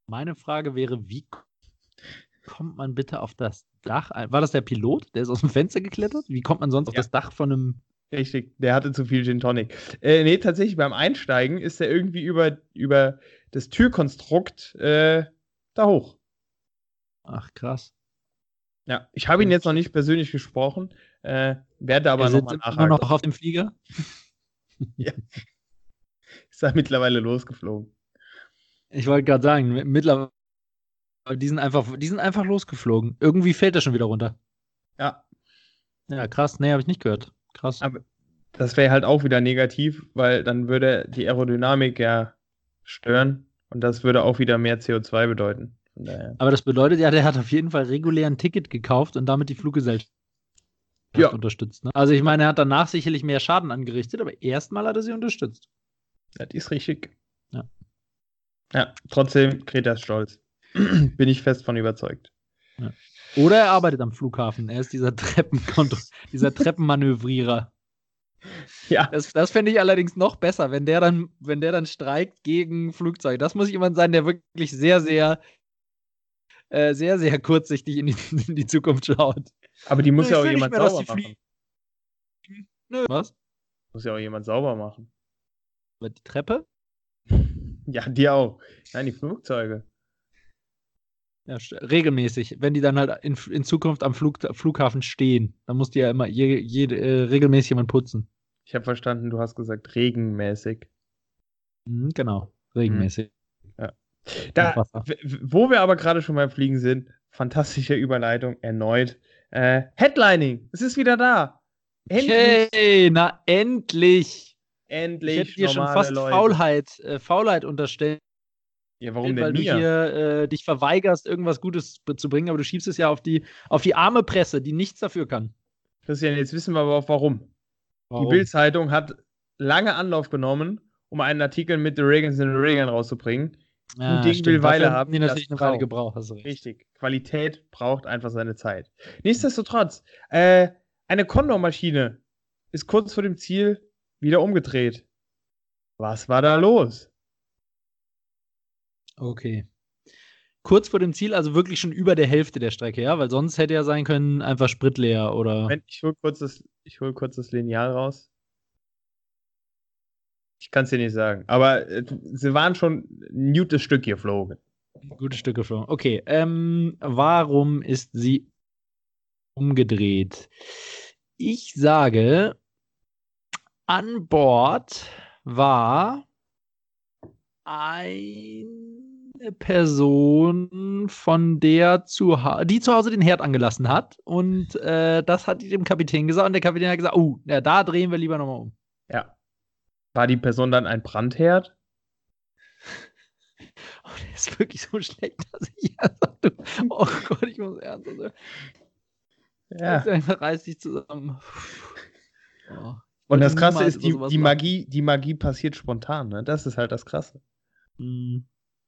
meine Frage wäre, wie kommt man bitte auf das Dach? War das der Pilot? Der ist aus dem Fenster geklettert? Wie kommt man sonst auf Ja. das Dach von einem. Richtig, der hatte zu viel Gin Tonic. Äh, nee, tatsächlich beim Einsteigen ist er irgendwie über, über das Türkonstrukt äh, da hoch. Ach, krass. Ja, ich habe ihn jetzt noch nicht persönlich gesprochen, äh, werde aber er nochmal immer nachhaken. noch auf dem Flieger. [laughs] Ist er mittlerweile losgeflogen. Ich wollte gerade sagen, mi- mittlerweile. Die sind, einfach, die sind einfach losgeflogen. Irgendwie fällt er schon wieder runter. Ja, Ja, krass. Nee, habe ich nicht gehört. Krass. aber das wäre halt auch wieder negativ, weil dann würde die Aerodynamik ja stören und das würde auch wieder mehr CO2 bedeuten. Daher. Aber das bedeutet ja, der hat auf jeden Fall regulär ein Ticket gekauft und damit die Fluggesellschaft Ja. unterstützt. Ne? Also ich meine, er hat danach sicherlich mehr Schaden angerichtet, aber erstmal hat er sie unterstützt. Das ist richtig. Ja. Ja, trotzdem, Greta ist stolz. [clears throat] Bin ich fest von überzeugt. Oder er arbeitet am Flughafen. Er ist dieser Treppenkonto, [laughs] dieser Treppenmanövrierer. Ja, Das, das fände ich allerdings noch besser, wenn der dann, wenn der dann streikt gegen Flugzeuge. Das muss jemand sein, der wirklich sehr, sehr, äh, sehr, sehr kurzsichtig in die, [laughs] in die Zukunft schaut. aber die muss Ich ja auch jemand mehr, sauber machen. Nö. Was? Muss ja auch jemand sauber machen. Aber Die Treppe? [laughs] Ja, die auch. Nein, die Flugzeuge. Ja, regelmäßig. Wenn die dann halt in, in Zukunft am Flug, Flughafen stehen, dann muss die ja immer je, jede, äh, regelmäßig jemand putzen. Ich habe verstanden, du hast gesagt regenmäßig. Mhm, genau. Regelmäßig. Da, Wasser. w- w- wo wir aber gerade schon beim Fliegen sind, fantastische Überleitung erneut. Äh, Headlining, es ist wieder da. Endlich, Okay, na endlich. Ich endlich hätte dir schon fast Leute. Faulheit, äh, Faulheit unterstellt, Ja, warum weil denn du mir? hier äh, dich verweigerst, irgendwas Gutes zu bringen, aber du schiebst es ja auf die, auf die arme Presse, die nichts dafür kann. Christian, jetzt wissen wir aber auch warum. Die Bild-Zeitung hat lange Anlauf genommen, um einen Artikel mit The Reagans and the Reagan rauszubringen. ja, Ding stimmt. will Weile Dafür haben, Die natürlich das eine gebraucht, hast du recht. Richtig. Qualität braucht einfach seine Zeit. Nichtsdestotrotz, äh, eine Kondormaschine ist kurz vor dem Ziel wieder umgedreht. Was war da los? Okay. Kurz vor dem Ziel, also wirklich schon über der Hälfte der Strecke, ja? Weil sonst hätte ja sein können, einfach spritleer oder. Moment, ich hol kurz das, ich hol kurz das Lineal raus. Ich kann es dir nicht sagen. Aber äh, sie waren schon ein gutes Stück geflogen. Gute Stücke schon. Okay, ähm, warum ist sie umgedreht? Ich sage, an Bord war eine Person, von der zu die zu Hause den Herd angelassen hat. Und äh, das hat die dem Kapitän gesagt. Und der Kapitän hat gesagt, oh, ja, da drehen wir lieber nochmal um. Ja. War die Person dann ein Brandherd? [laughs] Oh, der ist wirklich so schlecht, [laughs] dass ich oh Gott, ich muss ernst sein. Ja. Reiß dich zusammen. Oh. Und das Krasse ist, die, die. Magie, die Magie passiert spontan, ne? Das ist halt das Krasse. Mm.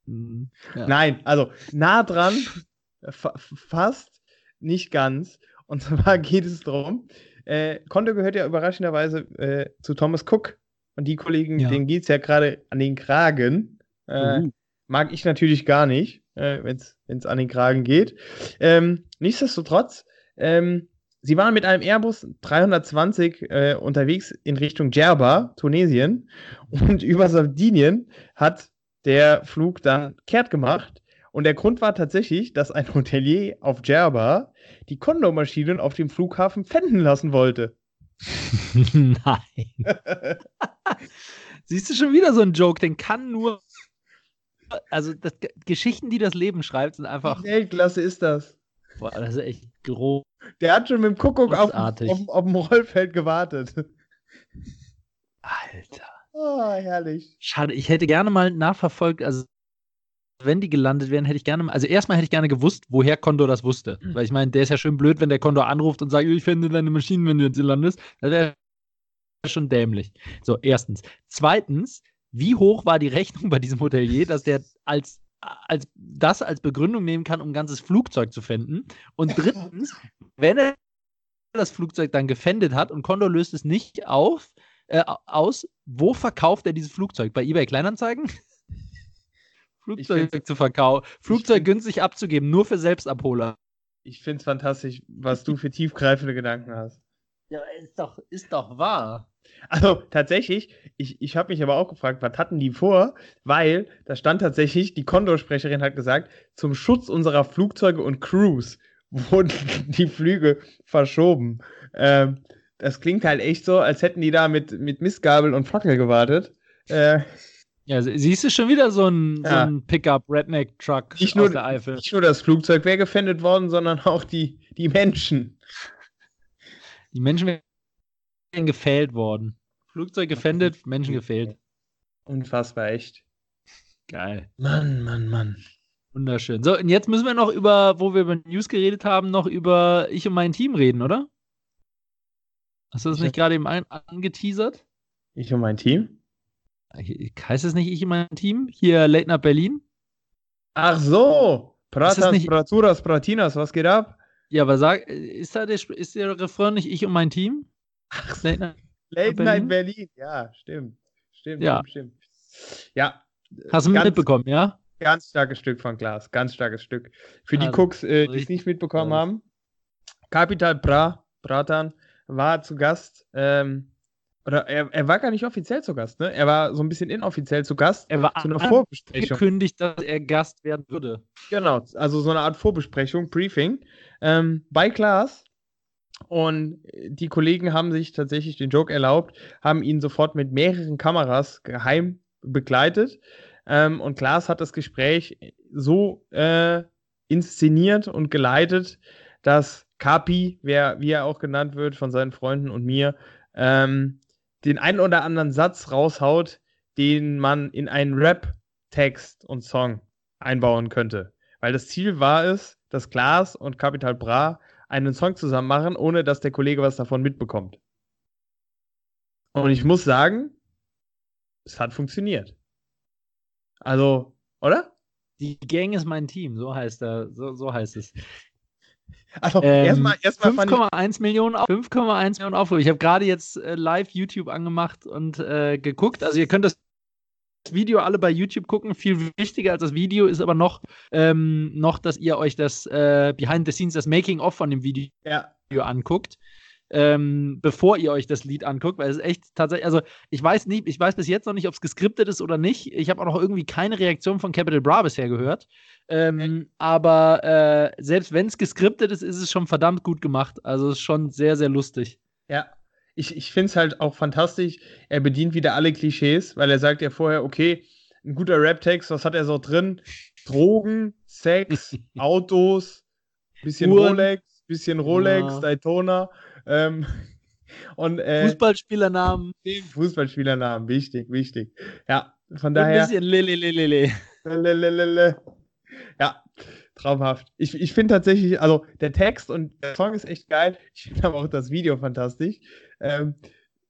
Mm. Ja. Nein, also nah dran, [laughs] fa fast, nicht ganz. Und zwar [laughs] geht es darum, äh, Konto gehört ja überraschenderweise äh, zu Thomas Cook. Und die Kollegen, Ja. denen geht es ja gerade an den Kragen. Äh, Uh. Mag ich natürlich gar nicht, äh, wenn es an den Kragen geht. Ähm, nichtsdestotrotz, ähm, sie waren mit einem Airbus 320 äh, unterwegs in Richtung Djerba, Tunesien. Und [laughs] über Sardinien hat der Flug dann kehrt gemacht. Und der Grund war tatsächlich, dass ein Hotelier auf Djerba die Kondomaschinen auf dem Flughafen pfänden lassen wollte. [laughs] Nein. [laughs] Siehst du schon wieder so einen Joke, den kann nur. Also das, Geschichten, die das Leben schreibt, sind einfach. Weltklasse ist das. Boah, das ist echt groß. Der hat schon mit dem Kuckuck auf, auf, auf dem Rollfeld gewartet. Alter. Oh, herrlich. Schade, ich hätte gerne mal nachverfolgt, also wenn die gelandet wären, hätte ich gerne mal, also erstmal hätte ich gerne gewusst, woher Condor das wusste. Mhm. Weil ich meine, der ist ja schön blöd, wenn der Condor anruft und sagt, ich finde deine Maschinen, wenn du jetzt hier landest. Das wäre schon dämlich. So, erstens. Zweitens, wie hoch war die Rechnung bei diesem Hotelier, dass der als, als das als Begründung nehmen kann, um ein ganzes Flugzeug zu finden? Und [laughs] drittens, wenn er das Flugzeug dann gefändet hat und Condor löst es nicht auf, äh, aus, wo verkauft er dieses Flugzeug? Bei eBay Kleinanzeigen? Flugzeug zu verkaufen, Flugzeug günstig abzugeben, nur für Selbstabholer. Ich finde es fantastisch, was du für tiefgreifende Gedanken hast. Ja, ist doch, ist doch wahr. Also tatsächlich, ich, ich habe mich aber auch gefragt, was hatten die vor? Weil da stand tatsächlich, die Kondorsprecherin hat gesagt, zum Schutz unserer Flugzeuge und Crews [laughs] wurden die Flüge verschoben. Ähm, das klingt halt echt so, als hätten die da mit, mit Mistgabel und Fackel gewartet. Äh, ja, siehst du schon wieder so ein, ja. so Pickup-Redneck-Truck aus nur, der Eifel. Nicht nur das Flugzeug wäre gefändet worden, sondern auch die, die Menschen. Die Menschen wären gefällt worden. Flugzeug gefändet, Menschen gefehlt. Unfassbar, echt. Geil. Mann, Mann, Mann. Wunderschön. So, und jetzt müssen wir noch über, wo wir über News geredet haben, noch über ich und mein Team reden, oder? Hast du das ich nicht gerade eben angeteasert? Ich und mein Team? Heißt es nicht ich in meinem Team? Hier Late Night Berlin? Ach so! Pratas, nicht... Praturas, Pratinas, was geht ab? Ja, aber sag, ist da der, ist der Refrain nicht ich und mein Team? Ach, Late Night, Late Berlin? Night Berlin, ja, stimmt. Stimmt, ja. stimmt, Ja. Hast du ganz, mitbekommen, ja? Ganz starkes Stück von Glas, ganz starkes Stück. Für die also, Cooks, äh, die es nicht mitbekommen haben, Capital Bra, Bratan, war zu Gast ähm, oder er, er war gar nicht offiziell zu Gast, ne? Er war so ein bisschen inoffiziell zu Gast. Er war zu einer Vorbesprechung. angekündigt, dass er Gast werden würde. Genau, also so eine Art Vorbesprechung, Briefing ähm, bei Klaas. Und die Kollegen haben sich tatsächlich den Joke erlaubt, haben ihn sofort mit mehreren Kameras geheim begleitet. Ähm, und Klaas hat das Gespräch so äh, inszeniert und geleitet, dass Kapi, wer, wie er auch genannt wird von seinen Freunden und mir, ähm, den einen oder anderen Satz raushaut, den man in einen Rap-Text und Song einbauen könnte. Weil das Ziel war es, dass Klaas und Capital Bra einen Song zusammen machen, ohne dass der Kollege was davon mitbekommt. Und ich muss sagen, es hat funktioniert. Also, oder? Die Gang ist mein Team, so heißt er, so, so heißt es. Also ähm, erstmal erstmal 5,1 Millionen 5,1 Millionen Aufrufe. Ich habe gerade jetzt äh, live YouTube angemacht und äh, geguckt. Also ihr könnt das Video alle bei YouTube gucken. Viel wichtiger als das Video ist aber noch, ähm, noch dass ihr euch das äh, Behind the Scenes, das Making of von dem Video ja. anguckt ähm, bevor ihr euch das Lied anguckt, weil es ist echt tatsächlich, also ich weiß nicht, ich weiß bis jetzt noch nicht, ob es geskriptet ist oder nicht. Ich habe auch noch irgendwie keine Reaktion von Capital Bra bisher gehört. Ähm, aber äh, selbst wenn es geskriptet ist, ist es schon verdammt gut gemacht. Also es ist schon sehr, sehr lustig. Ja, ich, ich finde es halt auch fantastisch. Er bedient wieder alle Klischees, weil er sagt ja vorher, okay, ein guter Rap-Text, was hat er so drin? Drogen, Sex, [laughs] Autos, bisschen Uhren. Rolex, bisschen Rolex, ja. Daytona. Ähm, [laughs] und, äh, Fußballspielernamen. Fußballspielernamen, wichtig, wichtig. Ja, von daher. Ein bisschen Lele, Lele. Traumhaft. Ich, ich finde tatsächlich, also der Text und der Song ist echt geil. Ich finde aber auch das Video fantastisch. Ähm,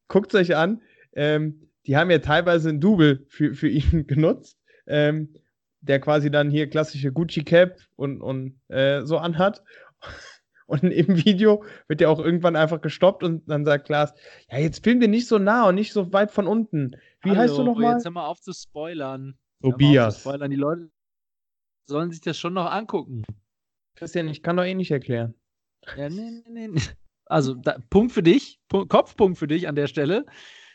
Guckt es euch an. Ähm, die haben ja teilweise ein Double für, für ihn [laughs] genutzt, ähm, der quasi dann hier klassische Gucci Cap und, und äh, so anhat. [laughs] Und im Video wird ja auch irgendwann einfach gestoppt und dann sagt Klaas, ja, jetzt film dir nicht so nah und nicht so weit von unten. Wie Hallo, heißt du nochmal? Jetzt hör mal auf zu spoilern. Tobias. Spoilern. Die Leute sollen sich das schon noch angucken. Christian, ich kann doch eh nicht erklären. Ja, nee, nee, nee. Also, da, Punkt für dich, Punkt, Kopfpunkt für dich an der Stelle.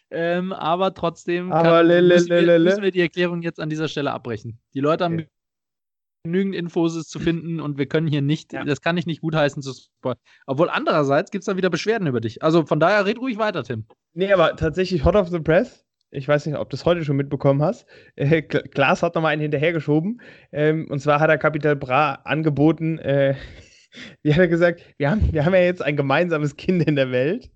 Ähm, aber trotzdem aber kann, müssen, wir, müssen, wir, die Erklärung jetzt an dieser Stelle abbrechen. Die Leute haben okay. genügend Infos zu finden und wir können hier nicht, Ja. das kann ich nicht gutheißen zu spoilern. Obwohl andererseits gibt es dann wieder Beschwerden über dich. Also von daher red ruhig weiter, Tim. Nee, aber tatsächlich Hot of the Press. Ich weiß nicht, ob du das heute schon mitbekommen hast. Äh, Kla- Klaas hat nochmal einen hinterhergeschoben. Ähm, und zwar hat er Capital Bra angeboten, äh, [laughs] wie hat er gesagt, wir haben, wir haben ja jetzt ein gemeinsames Kind in der Welt.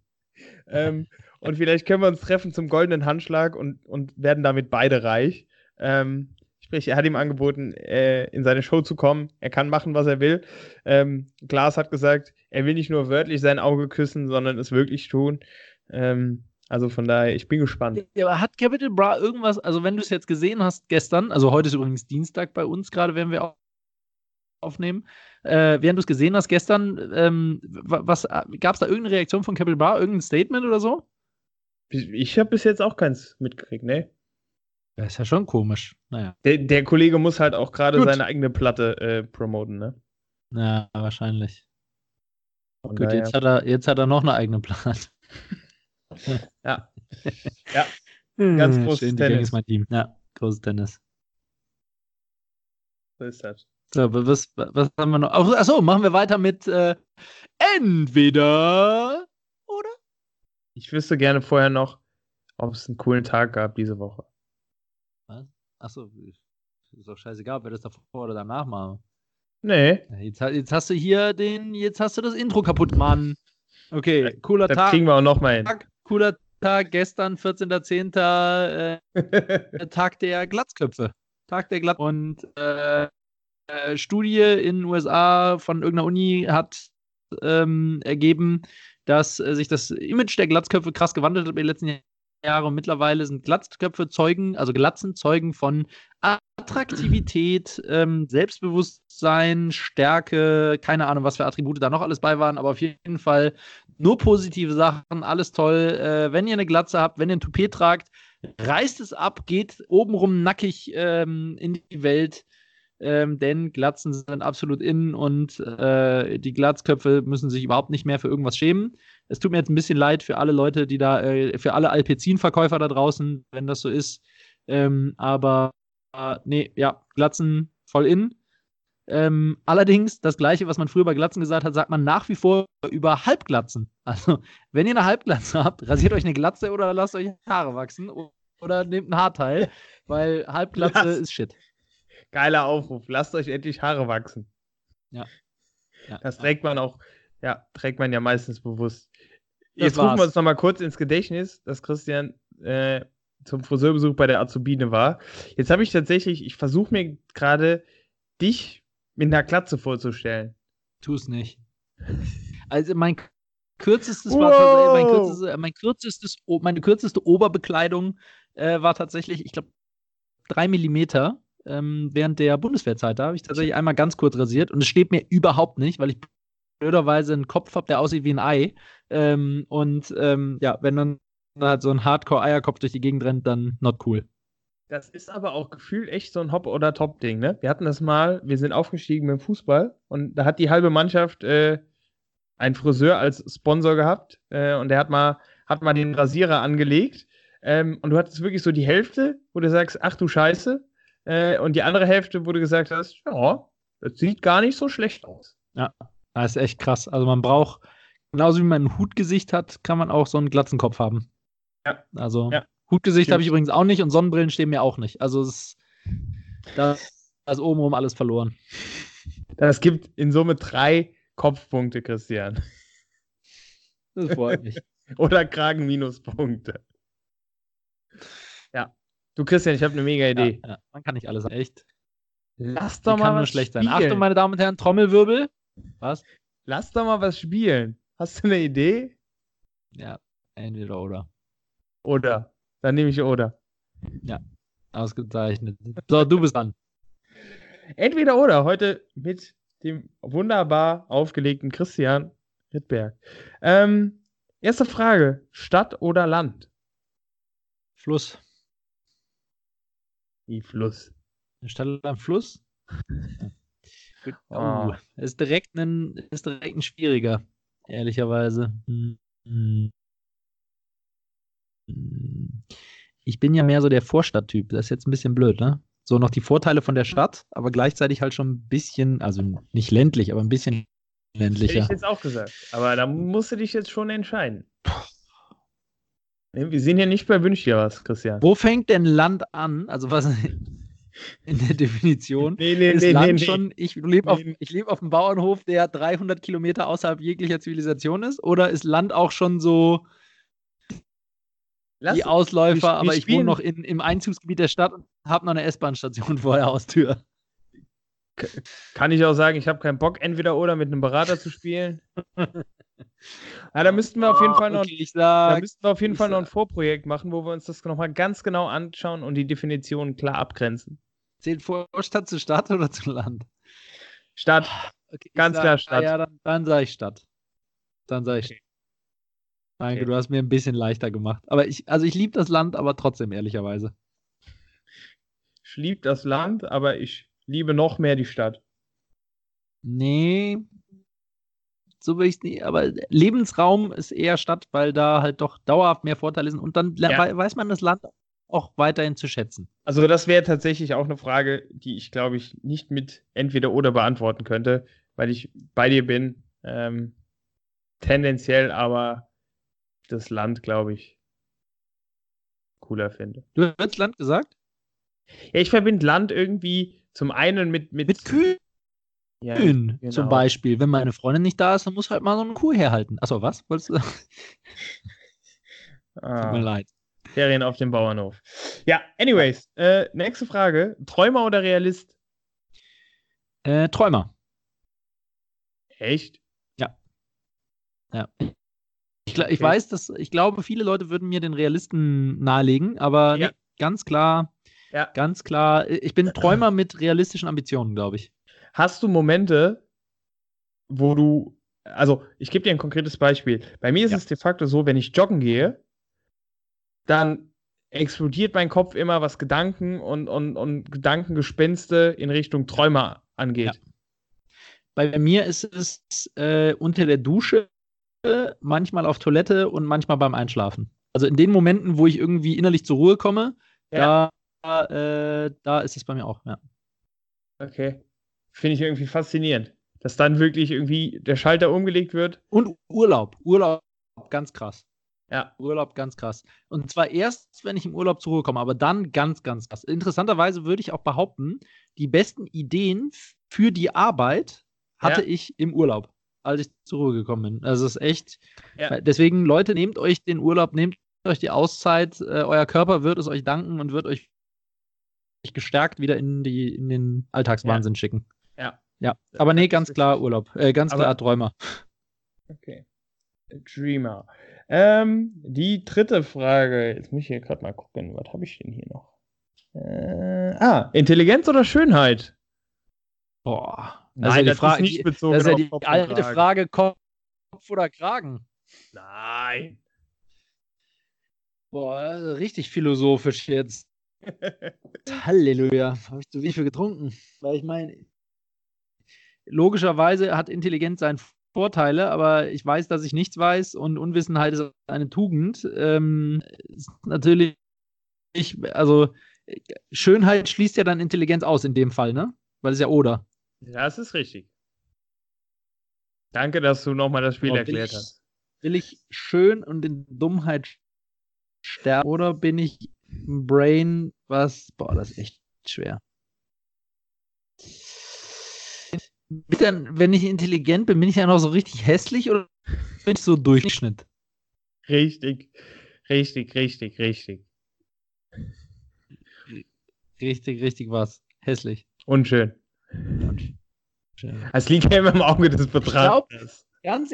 Ähm, [laughs] und vielleicht können wir uns treffen zum goldenen Handschlag und, und werden damit beide reich. Ähm, sprich, er hat ihm angeboten, äh, in seine Show zu kommen. Er kann machen, was er will. Ähm, Klaas hat gesagt, er will nicht nur wörtlich sein Auge küssen, sondern es wirklich tun. Ähm, also von daher, ich bin gespannt. Ja, aber hat Capital Bra irgendwas, also wenn du es jetzt gesehen hast gestern, also heute ist übrigens Dienstag bei uns gerade, werden wir au- aufnehmen, äh, während du es gesehen hast gestern, ähm, wa- was gab es da irgendeine Reaktion von Capital Bra, irgendein Statement oder so? Ich habe bis jetzt auch keins mitgekriegt, ne? Das ist ja schon komisch. Naja. Der, der Kollege muss halt auch gerade seine eigene Platte äh, promoten, ne? Ja, wahrscheinlich. Von Gut, daher- jetzt hat, er, jetzt hat er noch eine eigene Plan. [laughs] Ja. Ja. [laughs] Ganz Hm, großes schön, Tennis. ist mein Team. Ja, großes Tennis. so ist das. So, was, was haben wir noch? Ach- Achso, machen wir weiter mit äh, entweder oder? Ich wüsste gerne vorher noch, ob es einen coolen Tag gab diese Woche. Achso, ist doch scheißegal, ob wir das davor oder danach machen. Nee, Jetzt, jetzt hast du hier den, jetzt hast du das Intro kaputt, Mann. Okay, cooler das Tag, kriegen wir auch noch mal hin. Cooler Tag, gestern, 14.10., äh, [laughs] Tag der Glatzköpfe. Tag der Glatz Und äh, äh, Studie in den USA von irgendeiner Uni hat ähm, ergeben, dass äh, sich das Image der Glatzköpfe krass gewandelt hat in den letzten Jahren. Und mittlerweile sind Glatzköpfe Zeugen, also Glatzen Zeugen von Attraktivität, ähm, Selbstbewusstsein, Stärke, keine Ahnung, was für Attribute da noch alles bei waren, aber auf jeden Fall nur positive Sachen, alles toll. Äh, wenn ihr eine Glatze habt, wenn ihr ein Toupet tragt, reißt es ab, geht obenrum nackig ähm, in die Welt, ähm, denn Glatzen sind absolut in und äh, die Glatzköpfe müssen sich überhaupt nicht mehr für irgendwas schämen. Es tut mir jetzt ein bisschen leid für alle Leute, die da, äh, für alle Alpezin-Verkäufer da draußen, wenn das so ist. Ähm, aber äh, nee, ja, Glatzen voll in. Ähm, allerdings, das Gleiche, was man früher bei Glatzen gesagt hat, sagt man nach wie vor über Halbglatzen. [laughs] Also, wenn ihr eine Halbglatze habt, rasiert euch eine Glatze oder lasst euch Haare wachsen oder nehmt ein Haarteil, [laughs] weil Halbglatze Lass- ist Shit. Geiler Aufruf. Lasst euch endlich Haare wachsen. Ja. Ja, Das trägt man auch, ja, trägt man ja meistens bewusst. Das Jetzt rufen wir war's. uns noch mal kurz ins Gedächtnis, dass Christian äh, zum Friseurbesuch bei der Azubine war. Jetzt habe ich tatsächlich, ich versuche mir gerade, dich mit einer Glatze vorzustellen. Tu es nicht. Also mein kürzestes war Wow. tatsächlich- mein kürzestes, mein kürzestes, meine kürzeste Oberbekleidung äh, war tatsächlich, ich glaube, drei Millimeter. Ähm, während der Bundeswehrzeit, da habe ich tatsächlich einmal ganz kurz rasiert und es steht mir überhaupt nicht, weil ich blöderweise einen Kopf habe, der aussieht wie ein Ei. Ähm, und ähm, ja, wenn dann halt so ein Hardcore-Eierkopf durch die Gegend rennt, dann not cool. Das ist aber auch gefühlt echt so ein Hop- oder Top-Ding, ne? Wir hatten das mal, wir sind aufgestiegen mit dem Fußball und da hat die halbe Mannschaft äh, einen Friseur als Sponsor gehabt äh, und der hat mal, hat mal den Rasierer angelegt ähm, und du hattest wirklich so die Hälfte, wo du sagst, ach du Scheiße, äh, und die andere Hälfte, wo du gesagt hast, ja, das sieht gar nicht so schlecht aus. Das ist echt krass. Also man braucht, genauso wie man ein Hutgesicht hat, kann man auch so einen Glatzenkopf haben. Ja. Also Ja. Hutgesicht habe ich übrigens auch nicht und Sonnenbrillen stehen mir auch nicht. Also es ist, da ist obenrum alles verloren. Das gibt in Summe drei Kopfpunkte, Christian. Das freut mich. [laughs] Oder Kragen-Minuspunkte. Ja. Du, Christian, ich habe eine mega Idee. Ja, ja. Man kann nicht alles haben. Echt. Lass doch mal kann nur schlecht sein. spielen. Achtung, meine Damen und Herren, Trommelwirbel. Was? Lass doch mal was spielen. Hast du eine Idee? Ja, entweder oder. Oder? Dann nehme ich oder. Ausgezeichnet. So, du bist dran. Entweder oder. Heute mit dem wunderbar aufgelegten Christian Rittberg. Ähm, erste Frage. Stadt oder Land? Fluss. Wie Fluss. Eine Stadt am Fluss? [laughs] Gut. Oh, Ah. ist direkt ein, ist direkt ein schwieriger, ehrlicherweise. Hm. Ich bin ja mehr so der Vorstadttyp. Das ist jetzt ein bisschen blöd, ne? So noch die Vorteile von der Stadt, aber gleichzeitig halt schon ein bisschen, also nicht ländlich, aber ein bisschen ländlicher. Hätte ich jetzt auch gesagt. Aber da musst du dich jetzt schon entscheiden. Wir sind ja nicht bei Wünsch dir was, Christian. Wo fängt denn Land an? Also was [laughs] in der Definition nee, nee, ist nee, Land nee, schon, ich lebe auf, leb auf einem Bauernhof, der 300 Kilometer außerhalb jeglicher Zivilisation ist? Oder ist Land auch schon so Lass, die Ausläufer, wir, wir aber ich wohne noch in, im Einzugsgebiet der Stadt und habe noch eine S-Bahn-Station vor der Haustür. Kann ich auch sagen, ich habe keinen Bock, entweder oder mit einem Berater zu spielen. [laughs] ja, da müssten wir auf jeden Fall noch, okay, sag, da müssten wir auf jeden Fall noch ein Vorprojekt machen, wo wir uns das nochmal ganz genau anschauen und die Definitionen klar abgrenzen. Zählt Vorstadt zu Stadt oder zu Land? Stadt. Okay, ganz sag, klar Stadt. Ah, ja, dann, dann sage ich Stadt. Dann sage ich okay. Danke, du hast mir ein bisschen leichter gemacht. Aber ich, also ich liebe das Land, aber trotzdem, ehrlicherweise. Ich liebe das Land, aber ich liebe noch mehr die Stadt. Nee, so will ich es nicht. Aber Lebensraum ist eher Stadt, weil da halt doch dauerhaft mehr Vorteile sind. Und dann ja. weiß man das Land auch weiterhin zu schätzen. Also das wäre tatsächlich auch eine Frage, die ich, glaube ich, nicht mit entweder oder beantworten könnte, weil ich bei dir bin. Ähm, tendenziell aber das Land, glaube ich, cooler finde. Du hast Land gesagt? Ja, ich verbinde Land irgendwie zum einen mit. Mit, mit Kühen. Ja, genau. zum Beispiel. Wenn meine Freundin nicht da ist, dann muss halt mal so eine Kuh herhalten. Achso, was? Wolltest du? ah, Tut mir leid. Ferien auf dem Bauernhof. Ja, anyways. Äh, nächste Frage. Träumer oder Realist? Äh, Träumer. Echt? Ja. Ja. Ich, okay. ich, weiß, dass ich glaube, viele Leute würden mir den Realisten nahelegen, aber ja. nee, ganz klar, ja. ganz klar, ich bin Träumer mit realistischen Ambitionen, glaube ich. Hast du Momente, wo du, also ich gebe dir ein konkretes Beispiel. Bei mir ist ja. es de facto so, wenn ich joggen gehe, dann explodiert mein Kopf immer, was Gedanken und, und, und Gedankengespinste in Richtung Träumer angeht. Ja. Bei mir ist es äh, unter der Dusche manchmal auf Toilette und manchmal beim Einschlafen. Also in den Momenten, wo ich irgendwie innerlich zur Ruhe komme, ja. da, äh, da ist es bei mir auch, ja. Okay. Finde ich irgendwie faszinierend, dass dann wirklich irgendwie der Schalter umgelegt wird. Und Urlaub. Urlaub, ganz krass. Ja. Urlaub, ganz krass. Und zwar erst, wenn ich im Urlaub zur Ruhe komme, aber dann ganz, ganz krass. Interessanterweise würde ich auch behaupten, die besten Ideen für die Arbeit hatte ja. ich im Urlaub als ich zur Ruhe gekommen bin. Also es ist echt. Ja. Deswegen, Leute, nehmt euch den Urlaub, nehmt euch die Auszeit. Äh, euer Körper wird es euch danken und wird euch gestärkt wieder in, die, in den Alltagswahnsinn ja. schicken. Ja. Ja. Aber nee, ganz klar Urlaub. Äh, ganz Aber, klar Träumer. Okay. Dreamer. Ähm, die dritte Frage. Jetzt muss ich hier gerade mal gucken. Was habe ich denn hier noch? Äh, ah, Intelligenz oder Schönheit? Boah. Nein, also das Frage, ist nicht bezogen Das ist ja die Kopf alte Frage, Kopf oder Kragen? Nein. Boah, also richtig philosophisch jetzt. [laughs] Halleluja. Habe ich zu wenig für getrunken? Weil ich meine, logischerweise hat Intelligenz seine Vorteile, aber ich weiß, dass ich nichts weiß und Unwissenheit ist eine Tugend. Ähm, ist natürlich, ich, also Schönheit schließt ja dann Intelligenz aus in dem Fall, ne? Weil es ja oder. Ja, das ist richtig. Danke, dass du nochmal das Spiel oh, erklärt ich, hast. Will ich schön und in Dummheit sterben oder bin ich ein Brain, was. Boah, das ist echt schwer. Dann, wenn ich intelligent bin, bin ich ja noch so richtig hässlich oder bin ich so Durchschnitt? Richtig, richtig, richtig, richtig. Richtig, richtig was. Hässlich. Unschön. Es liegt ja immer im Auge des Betrachters. Ganz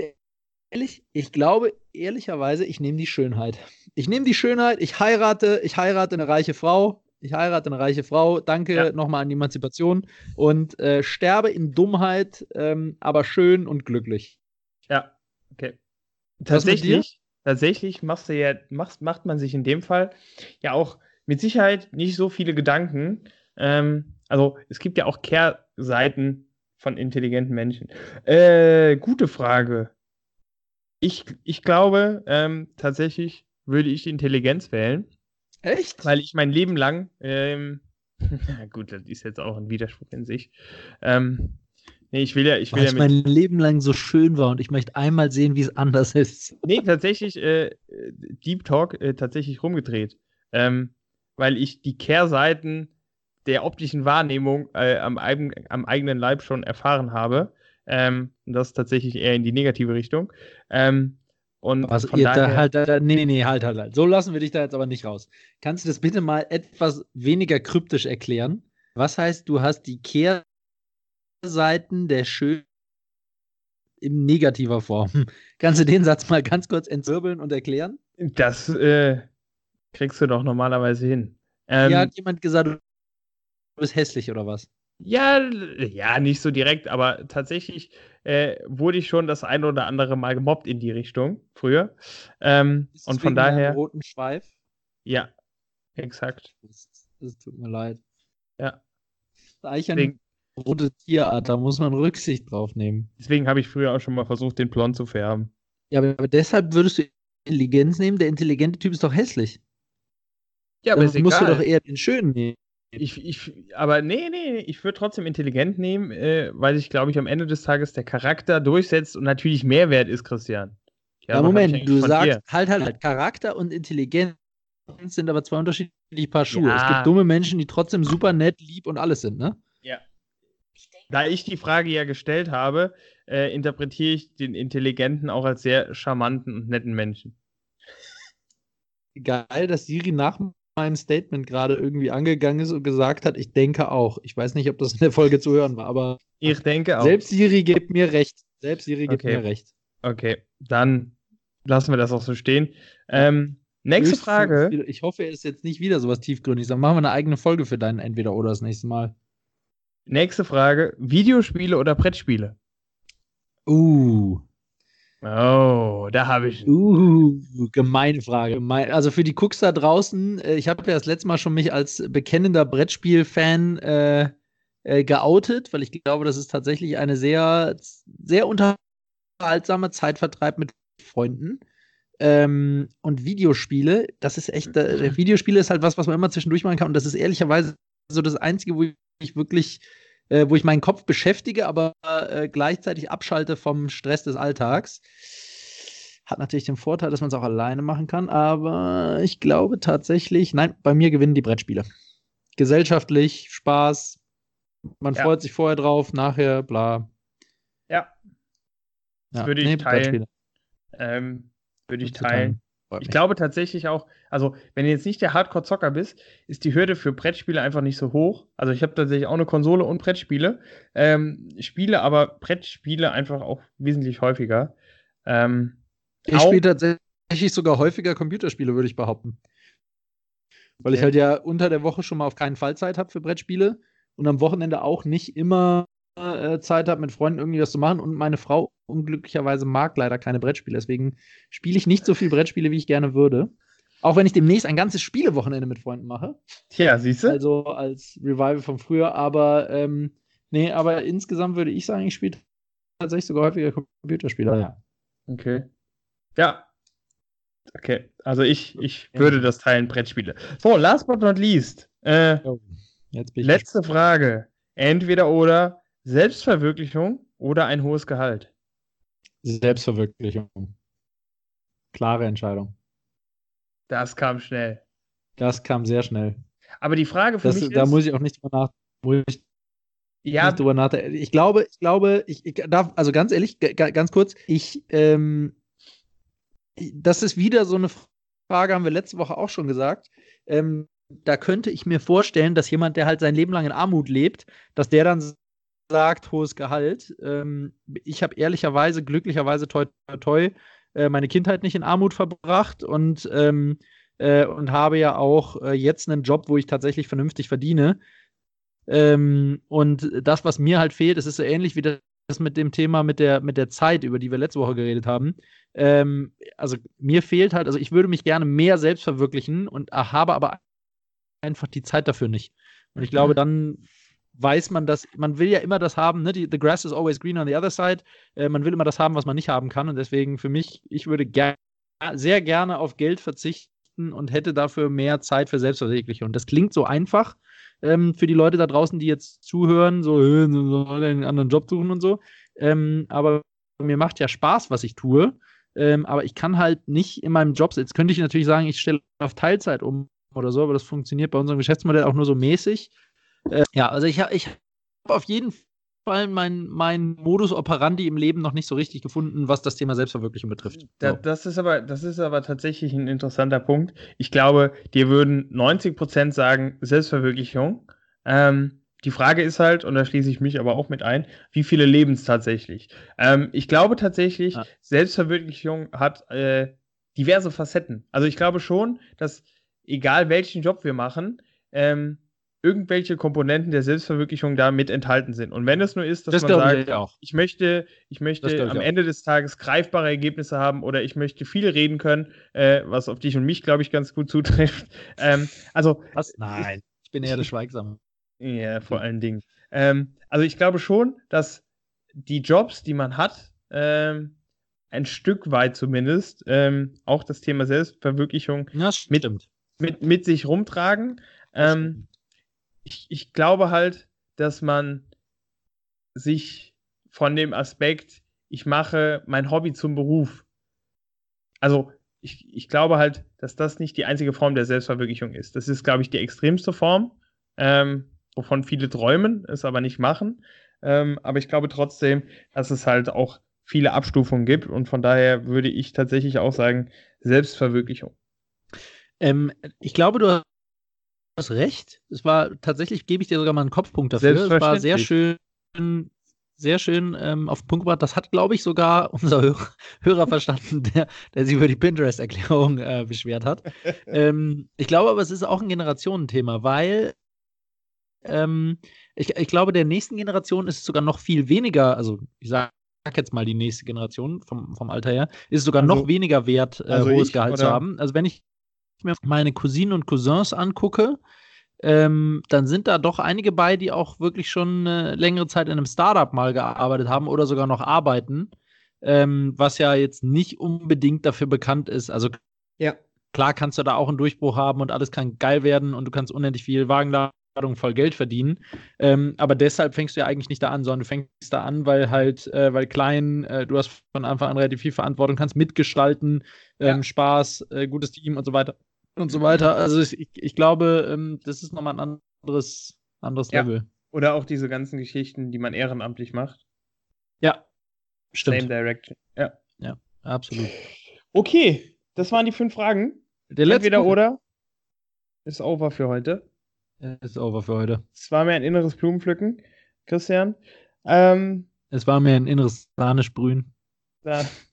ehrlich, ich glaube ehrlicherweise, ich nehme die Schönheit. Ich nehme die Schönheit, ich heirate, ich heirate eine reiche Frau, ich heirate eine reiche Frau, danke ja. nochmal an die Emanzipation und äh, sterbe in Dummheit, ähm, aber schön und glücklich. Ja, okay. Tatsächlich, tatsächlich machst du ja, machst, macht man sich in dem Fall ja auch mit Sicherheit nicht so viele Gedanken. Ähm, also es gibt ja auch Kehrseiten von intelligenten Menschen. Äh, gute Frage. Ich, ich glaube, ähm, tatsächlich würde ich die Intelligenz wählen. Echt? Weil ich mein Leben lang ähm, [laughs] gut, das ist jetzt auch ein Widerspruch in sich. Ähm, nee, ich will ja, ich will Weil ja mein Leben lang so schön war und ich möchte einmal sehen, wie es anders ist. [laughs] Nee, tatsächlich äh, Deep Talk äh, tatsächlich rumgedreht. Ähm, weil ich die Kehrseiten der optischen Wahrnehmung äh, am, eigen, am eigenen Leib schon erfahren habe. Ähm, und das tatsächlich eher in die negative Richtung. Ähm, und Was von ihr da daher, halt, da, da, nee, nee, halt, halt, halt. So lassen wir dich da jetzt aber nicht raus. Kannst du das bitte mal etwas weniger kryptisch erklären? Was heißt, du hast die Kehrseiten der Schön in negativer Form? [laughs] Kannst du den Satz mal ganz kurz entwirbeln und erklären? das äh, kriegst du doch normalerweise hin. Ähm, Hier hat jemand gesagt, du bist hässlich oder was? Ja, ja, nicht so direkt, aber tatsächlich äh, wurde ich schon das ein oder andere Mal gemobbt in die Richtung früher. Ähm, es und von daher, roten Schweif? ja, exakt. Das, das tut mir leid. Ja. Das ist eigentlich eine rote Tierart, da muss man Rücksicht drauf nehmen. deswegen habe ich früher auch schon mal versucht, den blond zu färben. Ja, aber aber deshalb würdest du Intelligenz nehmen? Der intelligente Typ ist doch hässlich. Ja, Dann musst du doch eher den schönen nehmen. Ich, ich, aber nee, nee, ich würde trotzdem intelligent nehmen, äh, weil ich glaube ich am Ende des Tages der Charakter durchsetzt und natürlich Mehrwert ist, Christian. Ja, ich Moment, du sagst, dir? halt, halt, halt, Charakter und Intelligenz sind aber zwei unterschiedliche Paar Schuhe. Es Ja. gibt dumme Menschen, die trotzdem super nett, lieb und alles sind, ne? Ja. Da ich die Frage ja gestellt habe, äh, interpretiere ich den Intelligenten auch als sehr charmanten und netten Menschen. Geil, dass Siri nach meinem Statement gerade irgendwie angegangen ist und gesagt hat, ich denke auch. Ich weiß nicht, ob das in der Folge zu hören war, aber Ich denke auch. selbst Siri gibt mir recht. Selbst Siri gibt Okay. mir recht. Okay, dann lassen wir das auch so stehen. Ähm, nächste Höchst- Frage. Ich hoffe, es ist jetzt nicht wieder sowas tiefgründiges. Dann machen wir eine eigene Folge für deinen Entweder-Oder das nächste Mal. Nächste Frage. Videospiele oder Brettspiele? Uh. Oh, da habe ich. Uh, gemeine Frage. Also für die Cooks da draußen, äh, ich habe ja das letzte Mal schon mich als bekennender Brettspiel-Fan äh, äh, geoutet, weil ich glaube, das ist tatsächlich eine sehr, sehr unterhaltsame Zeitvertreib mit Freunden. Ähm, und Videospiele, das ist echt, äh, Videospiele ist halt was, was man immer zwischendurch machen kann. Und das ist ehrlicherweise so das Einzige, wo ich wirklich, äh, wo ich meinen Kopf beschäftige, aber äh, gleichzeitig abschalte vom Stress des Alltags. Hat natürlich den Vorteil, dass man es auch alleine machen kann, aber ich glaube tatsächlich, nein, bei mir gewinnen die Brettspiele. Gesellschaftlich, Spaß, man Ja. freut sich vorher drauf, nachher, bla. Ja, Ja, würde ich teilen. Brettspiele. ähm, würde ich teilen. Ich glaube tatsächlich auch, also wenn du jetzt nicht der Hardcore-Zocker bist, ist die Hürde für Brettspiele einfach nicht so hoch. Also ich habe tatsächlich auch eine Konsole und Brettspiele, ähm, spiele aber Brettspiele einfach auch wesentlich häufiger. Ähm, Ich spiele tatsächlich sogar häufiger Computerspiele, würde ich behaupten. Weil ich halt ja unter der Woche schon mal auf keinen Fall Zeit habe für Brettspiele und am Wochenende auch nicht immer äh, Zeit habe, mit Freunden irgendwie was zu machen. Und meine Frau unglücklicherweise mag leider keine Brettspiele. Deswegen spiele ich nicht so viel Brettspiele, wie ich gerne würde. Auch wenn ich demnächst ein ganzes Spielewochenende mit Freunden mache. Tja, siehst du? Also als Revival von früher. Aber ähm, nee, aber insgesamt würde ich sagen, ich spiele tatsächlich sogar häufiger Computerspiele. Ja. Okay. Ja. Okay, also ich, ich Ja. würde das teilen, Brettspiele. So, last but not least. Äh, letzte Frage. Entweder oder Selbstverwirklichung oder ein hohes Gehalt. Selbstverwirklichung. Klare Entscheidung. Das kam schnell. Das kam sehr schnell. Aber die Frage für Das, mich da ist, muss ich auch nicht drüber, nach, muss ich ja, nicht drüber nachdenken. Ich glaube, ich glaube, ich, ich darf, also ganz ehrlich, ganz kurz, ich, ähm, das ist wieder so eine Frage, haben wir letzte Woche auch schon gesagt. Ähm, da könnte ich mir vorstellen, dass jemand, der halt sein Leben lang in Armut lebt, dass der dann sagt, hohes Gehalt. Ähm, ich habe ehrlicherweise, glücklicherweise, toi, toi, toi, äh, meine Kindheit nicht in Armut verbracht und, ähm, äh, und habe ja auch äh, jetzt einen Job, wo ich tatsächlich vernünftig verdiene. Ähm, und das, was mir halt fehlt, das ist so ähnlich wie das mit dem Thema mit der, mit der Zeit, über die wir letzte Woche geredet haben. Ähm, also mir fehlt halt, also ich würde mich gerne mehr selbst verwirklichen und habe aber einfach die Zeit dafür nicht. Und ich glaube, dann weiß man das, man will ja immer das haben, ne? The grass is always green on the other side. Äh, man will immer das haben, was man nicht haben kann. Und deswegen für mich, ich würde ger sehr gerne auf Geld verzichten und hätte dafür mehr Zeit für Selbstverwirklichung. Und das klingt so einfach, ähm, für die Leute da draußen, die jetzt zuhören, so, äh, soll einen anderen Job suchen und so. Ähm, aber mir macht ja Spaß, was ich tue. Ähm, aber ich kann halt nicht in meinem Job, jetzt könnte ich natürlich sagen, ich stelle auf Teilzeit um oder so, aber das funktioniert bei unserem Geschäftsmodell auch nur so mäßig. Äh, ja, also ich, ich habe auf jeden Fall meinen mein Modus operandi im Leben noch nicht so richtig gefunden, was das Thema Selbstverwirklichung betrifft. Da, das, ist aber, das ist aber tatsächlich ein interessanter Punkt. Ich glaube, dir würden 90% sagen Selbstverwirklichung. Ähm, die Frage ist halt, und da schließe ich mich aber auch mit ein, wie viele leben es tatsächlich? Ähm, ich glaube tatsächlich, ja. Selbstverwirklichung hat äh, diverse Facetten. Also ich glaube schon, dass egal welchen Job wir machen, ähm, irgendwelche Komponenten der Selbstverwirklichung da mit enthalten sind. Und wenn es nur ist, dass das man sagt, ich, ich, möchte, ich möchte am Ende des Tages greifbare Ergebnisse haben oder ich möchte viel reden können, äh, was auf dich und mich, glaube ich, ganz gut [laughs] zutrifft. Ähm, also, was? Nein, ich bin eher der [laughs] Schweigsame. Ja, vor allen Dingen. Ähm, also ich glaube schon, dass die Jobs, die man hat, ähm, ein Stück weit zumindest ähm, auch das Thema Selbstverwirklichung mit, mit, mit sich rumtragen. Ähm, ich, ich glaube halt, dass man sich von dem Aspekt, ich mache mein Hobby zum Beruf. Also ich, ich glaube halt, dass das nicht die einzige Form der Selbstverwirklichung ist. Das ist, glaube ich, die extremste Form. Ähm, wovon viele träumen, es aber nicht machen. Ähm, aber ich glaube trotzdem, dass es halt auch viele Abstufungen gibt und von daher würde ich tatsächlich auch sagen, Selbstverwirklichung. Ähm, ich glaube, du hast recht. Es war tatsächlich, gebe ich dir sogar mal einen Kopfpunkt dafür. Es war sehr schön, sehr schön ähm, auf den Punkt gebracht. Das hat, glaube ich, sogar [laughs] unser Hörer, Hörer verstanden, der, der sich über die Pinterest-Erklärung äh, beschwert hat. [laughs] ähm, ich glaube aber, es ist auch ein Generationenthema, weil ähm, ich, ich glaube, der nächsten Generation ist es sogar noch viel weniger, also ich sage jetzt mal die nächste Generation vom, vom Alter her, ist es sogar also, noch weniger wert, äh, also hohes Gehalt oder? zu haben. Also wenn ich mir meine Cousinen und Cousins angucke, ähm, dann sind da doch einige bei, die auch wirklich schon eine längere Zeit in einem Startup mal gearbeitet haben oder sogar noch arbeiten, ähm, was ja jetzt nicht unbedingt dafür bekannt ist. Also ja. klar kannst du da auch einen Durchbruch haben und alles kann geil werden und du kannst unendlich viel Wagenladung voll Geld verdienen. Ähm, aber deshalb fängst du ja eigentlich nicht da an, sondern du fängst da an, weil halt, äh, weil klein, äh, du hast von Anfang an relativ viel Verantwortung, kannst mitgestalten, ähm, ja. Spaß, äh, gutes Team und so weiter und so weiter. Also ich, ich glaube, ähm, das ist nochmal ein anderes, anderes ja. Level. Oder auch diese ganzen Geschichten, die man ehrenamtlich macht. Ja, stimmt. Same Direction. Ja. Ja, absolut. Okay, das waren die fünf Fragen. Der letzte Entweder oder ist over für heute. Ist over für heute. Es war mir ein inneres Blumenpflücken, Christian. Ähm, es war mir ein inneres Sahnesprühen. [laughs]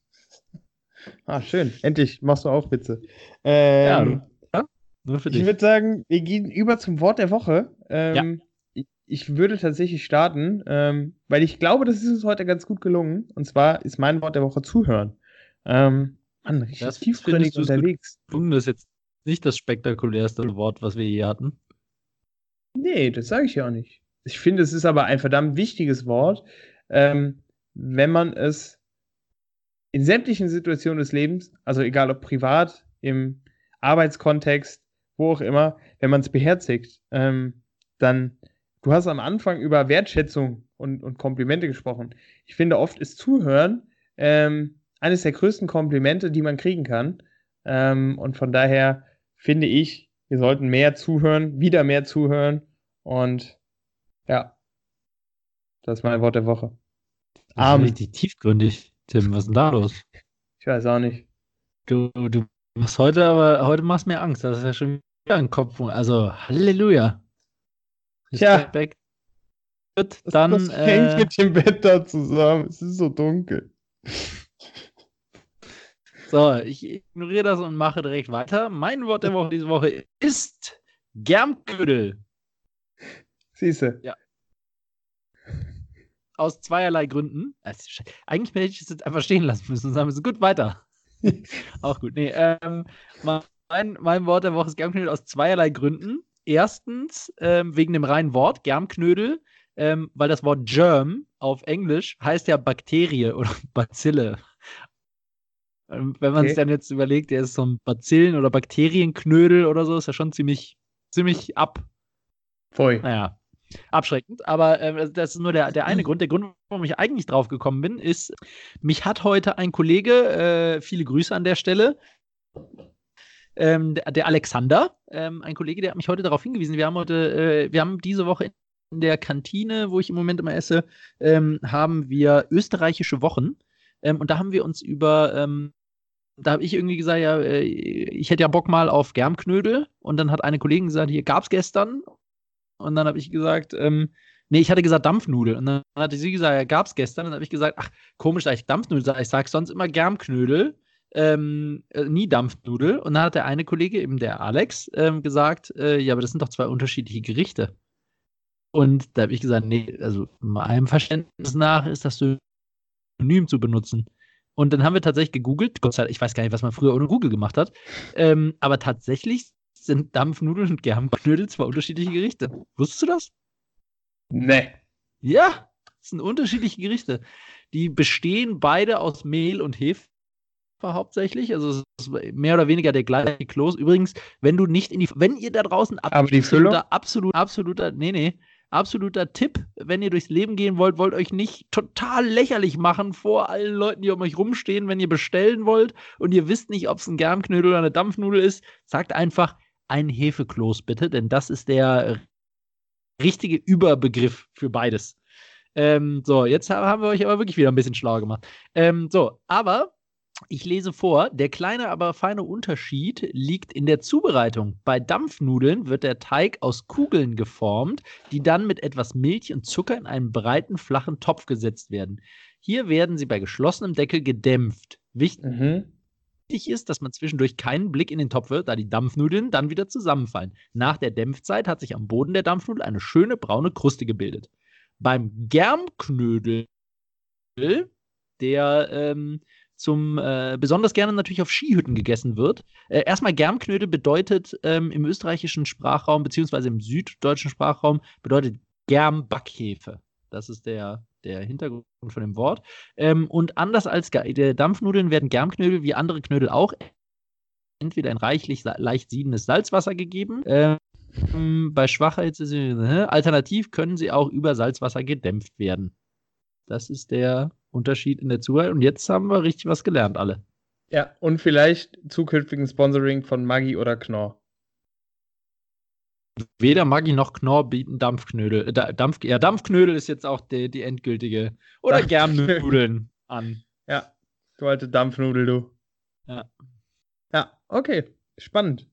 Ah, schön. Endlich machst du auch Witze. Ähm, ja, nur für dich. Ich würde sagen, wir gehen über zum Wort der Woche. Ähm, ja. ich, ich, würde tatsächlich starten, ähm, weil ich glaube, das ist uns heute ganz gut gelungen. Und zwar ist mein Wort der Woche zuhören. Ähm, Mann, richtig tiefgründig unterwegs. Das ist jetzt nicht das spektakulärste Wort, was wir je hatten. Nee, das sage ich ja auch nicht. Ich finde, es ist aber ein verdammt wichtiges Wort, ähm, wenn man es in sämtlichen Situationen des Lebens, also egal ob privat, im Arbeitskontext, wo auch immer, wenn man es beherzigt, ähm, dann, du hast am Anfang über Wertschätzung und, und Komplimente gesprochen. Ich finde, oft ist Zuhören ähm, eines der größten Komplimente, die man kriegen kann. Ähm, und von daher finde ich, wir sollten mehr zuhören, wieder mehr zuhören. Und ja, das ist mein Wort der Woche. Das ist richtig tiefgründig, Tim. Was ist denn da los? Ich weiß auch nicht. Du, du machst heute aber, heute machst mir Angst. Das ist ja schon wieder ein Kopf. Also, Halleluja. Ja. Gut, dann. Was hängt äh, mit dem Bett da zusammen? Es ist so dunkel. So, ich ignoriere das und mache direkt weiter. Mein Wort der Woche diese Woche ist Germködel. Siehste. Ja. Aus zweierlei Gründen. Eigentlich hätte ich es jetzt einfach stehen lassen müssen und sagen müssen, gut, weiter. [laughs] Auch gut. Nee, ähm, mein, mein Wort der Woche ist Germknödel aus zweierlei Gründen. Erstens ähm, wegen dem reinen Wort, Germknödel, ähm, weil das Wort Germ auf Englisch heißt ja Bakterie oder [laughs] Bazille. Ähm, wenn man okay. sich dann jetzt überlegt, der ist so ein Bazillen- oder Bakterienknödel oder so, ist ja schon ziemlich, ziemlich ab. Voll. Naja, abschreckend. Aber äh, das ist nur der, der eine Grund. Der Grund, warum ich eigentlich drauf gekommen bin, ist, mich hat heute ein Kollege, äh, viele Grüße an der Stelle, ähm, der, der, Alexander, ähm, ein Kollege, der hat mich heute darauf hingewiesen. Wir haben heute, äh, wir haben diese Woche in der Kantine, wo ich im Moment immer esse, ähm, haben wir österreichische Wochen. Ähm, und da haben wir uns über ähm, da habe ich irgendwie gesagt, ja, äh, ich hätte ja Bock mal auf Germknödel. Und dann hat eine Kollegin gesagt, hier gab es gestern. Und dann habe ich gesagt, ähm, nee, ich hatte gesagt Dampfnudel. Und dann hatte sie gesagt, ja, gab es gestern. Und dann habe ich gesagt, ach, komisch, da ich Dampfnudel sage. Ich sage sonst immer Germknödel, ähm, äh, nie Dampfnudel. Und dann hat der eine Kollege, eben der Alex, ähm, gesagt, äh, ja, aber das sind doch zwei unterschiedliche Gerichte. Und da habe ich gesagt, nee, also meinem Verständnis nach ist das Synonym zu benutzen. Und dann haben wir tatsächlich gegoogelt. Gott sei Dank, ich weiß gar nicht, was man früher ohne Google gemacht hat. Ähm, aber tatsächlich sind Dampfnudeln und Germknödel zwei unterschiedliche Gerichte. Wusstest du das? Nee. Ja, das sind unterschiedliche Gerichte. Die bestehen beide aus Mehl und Hefe hauptsächlich. Also es ist mehr oder weniger der gleiche Kloß. Übrigens, wenn du nicht in die, wenn ihr da draußen Aber die Füllung? absolut, absoluter, nee, nee, absoluter Tipp, wenn ihr durchs Leben gehen wollt, wollt euch nicht total lächerlich machen vor allen Leuten, die um euch rumstehen, wenn ihr bestellen wollt und ihr wisst nicht, ob es ein Germknödel oder eine Dampfnudel ist, sagt einfach ein Hefekloß bitte, denn das ist der richtige Überbegriff für beides. Ähm, so, jetzt haben wir euch aber wirklich wieder ein bisschen schlauer gemacht. Ähm, so, aber ich lese vor, der kleine, aber feine Unterschied liegt in der Zubereitung. Bei Dampfnudeln wird der Teig aus Kugeln geformt, die dann mit etwas Milch und Zucker in einen breiten, flachen Topf gesetzt werden. Hier werden sie bei geschlossenem Deckel gedämpft. Wichtig mhm. Ist, dass man zwischendurch keinen Blick in den Topf wird, da die Dampfnudeln dann wieder zusammenfallen. Nach der Dämpfzeit hat sich am Boden der Dampfnudel eine schöne braune Kruste gebildet. Beim Germknödel, der ähm, zum äh, besonders gerne natürlich auf Skihütten gegessen wird. Äh, erstmal Germknödel bedeutet ähm, im österreichischen Sprachraum beziehungsweise im süddeutschen Sprachraum bedeutet Germbackefe. Das ist der, der Hintergrund von dem Wort. Ähm, und anders als Dampfnudeln werden Germknödel wie andere Knödel auch entweder in reichlich leicht siedendes Salzwasser gegeben. Ähm, bei Schwachheit, alternativ können sie auch über Salzwasser gedämpft werden. Das ist der Unterschied in der Zuhörung. Und jetzt haben wir richtig was gelernt, alle. Ja, und vielleicht zukünftigen Sponsoring von Maggi oder Knorr. Weder Maggi noch Knorr bieten Dampfknödel. Äh, Dampf, ja, Dampfknödel ist jetzt auch die, die endgültige. Oder Germnudeln [laughs] an. Ja, du alte Dampfnudel, du. Ja. Ja, okay. Spannend.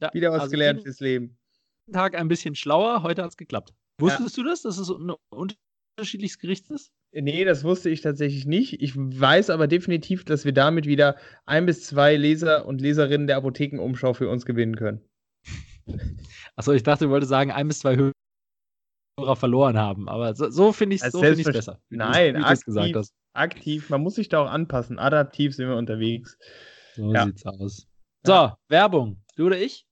Ja, Wieder was also gelernt fürs Leben. Tag ein bisschen schlauer, heute hat es geklappt. Wusstest ja. du das, dass es ein unterschiedliches Gericht ist? Nee, das wusste ich tatsächlich nicht. Ich weiß aber definitiv, dass wir damit wieder ein bis zwei Leser und Leserinnen der Apothekenumschau für uns gewinnen können. [laughs] Achso, ich dachte, du wolltest sagen, ein bis zwei Hörer verloren haben. Aber so, so finde ich es so find besser. Nein, aktiv, aktiv. Man muss sich da auch anpassen. Adaptiv sind wir unterwegs. So ja. sieht's aus. So, ja. Werbung. Du oder ich?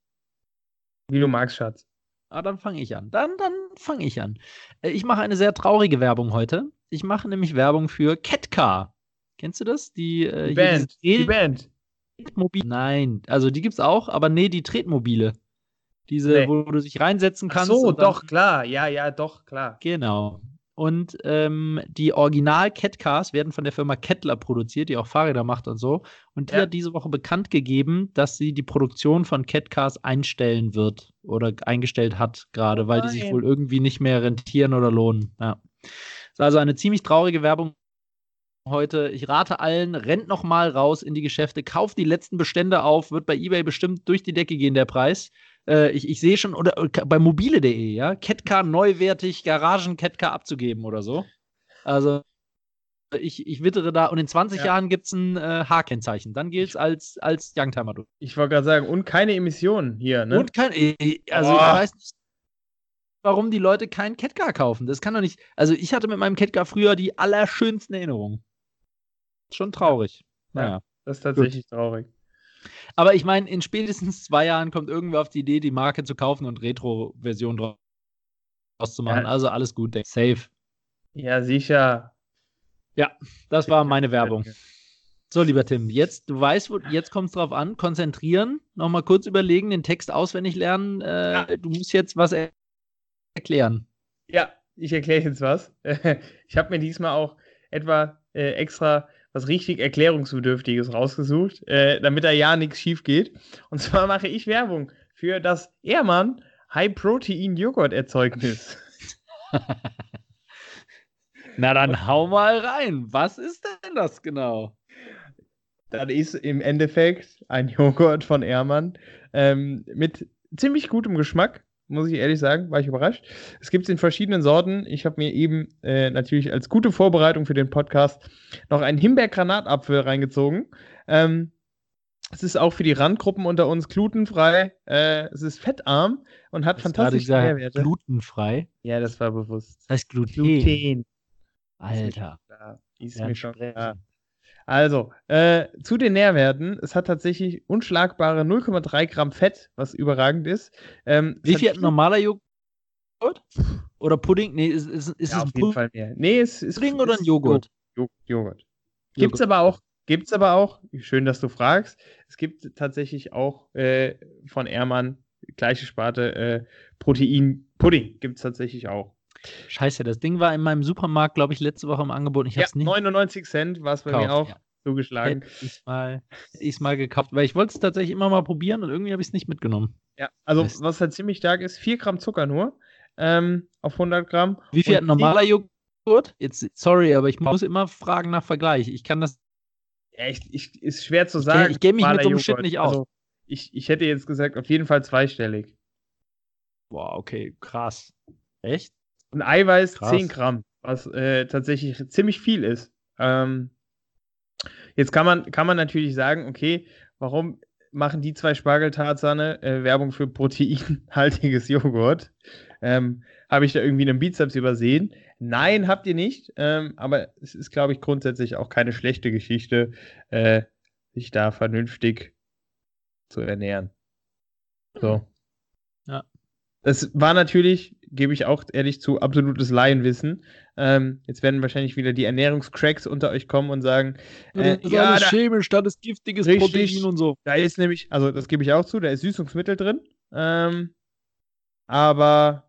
Wie du magst, Schatz. Ah, dann fange ich an. Dann, dann fange ich an. Äh, ich mache eine sehr traurige Werbung heute. Ich mache nämlich Werbung für Catcar. Kennst du das? Die, äh, die Band. Die Band. Nein, also die gibt's auch, aber nee, die Tretmobile. Diese, nee. wo du dich reinsetzen kannst. Ach so, doch, klar. Ja, ja, doch, klar. Genau. Und ähm, die Original Catcars werden von der Firma Kettler produziert, die auch Fahrräder macht und so. Und die ja. hat diese Woche bekannt gegeben, dass sie die Produktion von Catcars einstellen wird oder eingestellt hat gerade, weil die sich wohl irgendwie nicht mehr rentieren oder lohnen. Ja. Ist also eine ziemlich traurige Werbung heute. Ich rate allen, rennt noch mal raus in die Geschäfte, kauft die letzten Bestände auf, wird bei eBay bestimmt durch die Decke gehen, der Preis. Äh, ich, ich sehe schon, oder äh, bei mobile.de, ja, Ketka neuwertig, Garagen Ketka abzugeben oder so. Also, ich, ich wittere da, und in 20 ja. Jahren gibt es ein äh, H-Kennzeichen. Dann gilt es als, als Youngtimer. Ich wollte gerade sagen, und keine Emissionen hier, ne? Und kein, äh, also Boah. ich weiß nicht, warum die Leute keinen Ketka kaufen. Das kann doch nicht. Also ich hatte mit meinem Ketka früher die allerschönsten Erinnerungen. Schon traurig. Ja, naja. Das ist tatsächlich Gut. traurig. Aber ich meine, in spätestens zwei Jahren kommt irgendwer auf die Idee, die Marke zu kaufen und Retro-Version draus zu machen. Ja. Also alles gut, safe. Ja, sicher. Ja, das war meine Werbung. So, lieber Tim, jetzt, du weißt, wo, jetzt kommt es drauf an, konzentrieren, nochmal kurz überlegen, den Text auswendig lernen. Äh, ja. Du musst jetzt was erklären. Ja, ich erkläre jetzt was. [laughs] Ich habe mir diesmal auch etwa äh, extra was richtig Erklärungsbedürftiges rausgesucht, äh, damit da ja nichts schief geht. Und zwar mache ich Werbung für das Ehrmann High Protein Joghurt Erzeugnis. [laughs] Na dann hau mal rein. Was ist denn das genau? Das ist im Endeffekt ein Joghurt von Ehrmann ähm, mit ziemlich gutem Geschmack, muss ich ehrlich sagen, war ich überrascht. Es gibt es in verschiedenen Sorten. Ich habe mir eben äh, natürlich als gute Vorbereitung für den Podcast noch einen Himbeer-Granatapfel reingezogen. Ähm, es ist auch für die Randgruppen unter uns glutenfrei. Äh, es ist fettarm und hat fantastische Nährwerte. Glutenfrei? Ja, das war bewusst. Das heißt Gluten. Gluten. Alter. Ist mir schon klar. Also, äh, zu den Nährwerten. Es hat tatsächlich unschlagbare 0,3 Gramm Fett, was überragend ist. Ähm, Wie viel hat ein normaler Joghurt? Oder Pudding? Nee, ist, ist, ist ja, es auf jeden Fall mehr. Nee, es ist Pudding oder ein Joghurt? Jo Joghurt. Gibt's aber auch, gibt's aber auch, schön, dass du fragst. Es gibt tatsächlich auch äh, von Ehrmann, gleiche Sparte, äh, Protein-Pudding gibt es tatsächlich auch. Scheiße, das Ding war in meinem Supermarkt, glaube ich, letzte Woche im Angebot. Ich Ja, hab's nicht 99 Cent war es bei mir gekauft, auch ja. zugeschlagen. Hätte ich mal, ich's mal gekauft, weil ich wollte es tatsächlich immer mal probieren und irgendwie habe ich es nicht mitgenommen. Ja, also Mist. was halt ziemlich stark ist, 4 Gramm Zucker nur ähm, auf 100 Gramm. Wie viel hat ein normaler Joghurt? Jetzt, sorry, aber ich muss immer fragen nach Vergleich. Ich kann das. Ja, ich, ich, ist schwer zu sagen. ich kenn mich mit so einem Shit nicht aus. Also, ich, ich hätte jetzt gesagt, auf jeden Fall zweistellig. Boah, okay, krass. Echt? Und Eiweiß Krass. 10 Gramm, was äh, tatsächlich ziemlich viel ist. Ähm, jetzt kann man, kann man natürlich sagen, okay, warum machen die zwei Spargeltarzane äh, Werbung für proteinhaltiges [laughs] Joghurt? Ähm, Habe ich da irgendwie einen Bizeps übersehen? Nein, habt ihr nicht. Ähm, aber es ist, glaube ich, grundsätzlich auch keine schlechte Geschichte, äh, sich da vernünftig zu ernähren. So. Ja. Das war natürlich, gebe ich auch ehrlich zu, absolutes Laienwissen. Ähm, jetzt werden wahrscheinlich wieder die Ernährungscracks unter euch kommen und sagen, äh, das ist ja, alles da, chemisch, das ist giftiges Richtig. Protein und so. da ist nämlich, also das gebe ich auch zu, da ist Süßungsmittel drin. Ähm, aber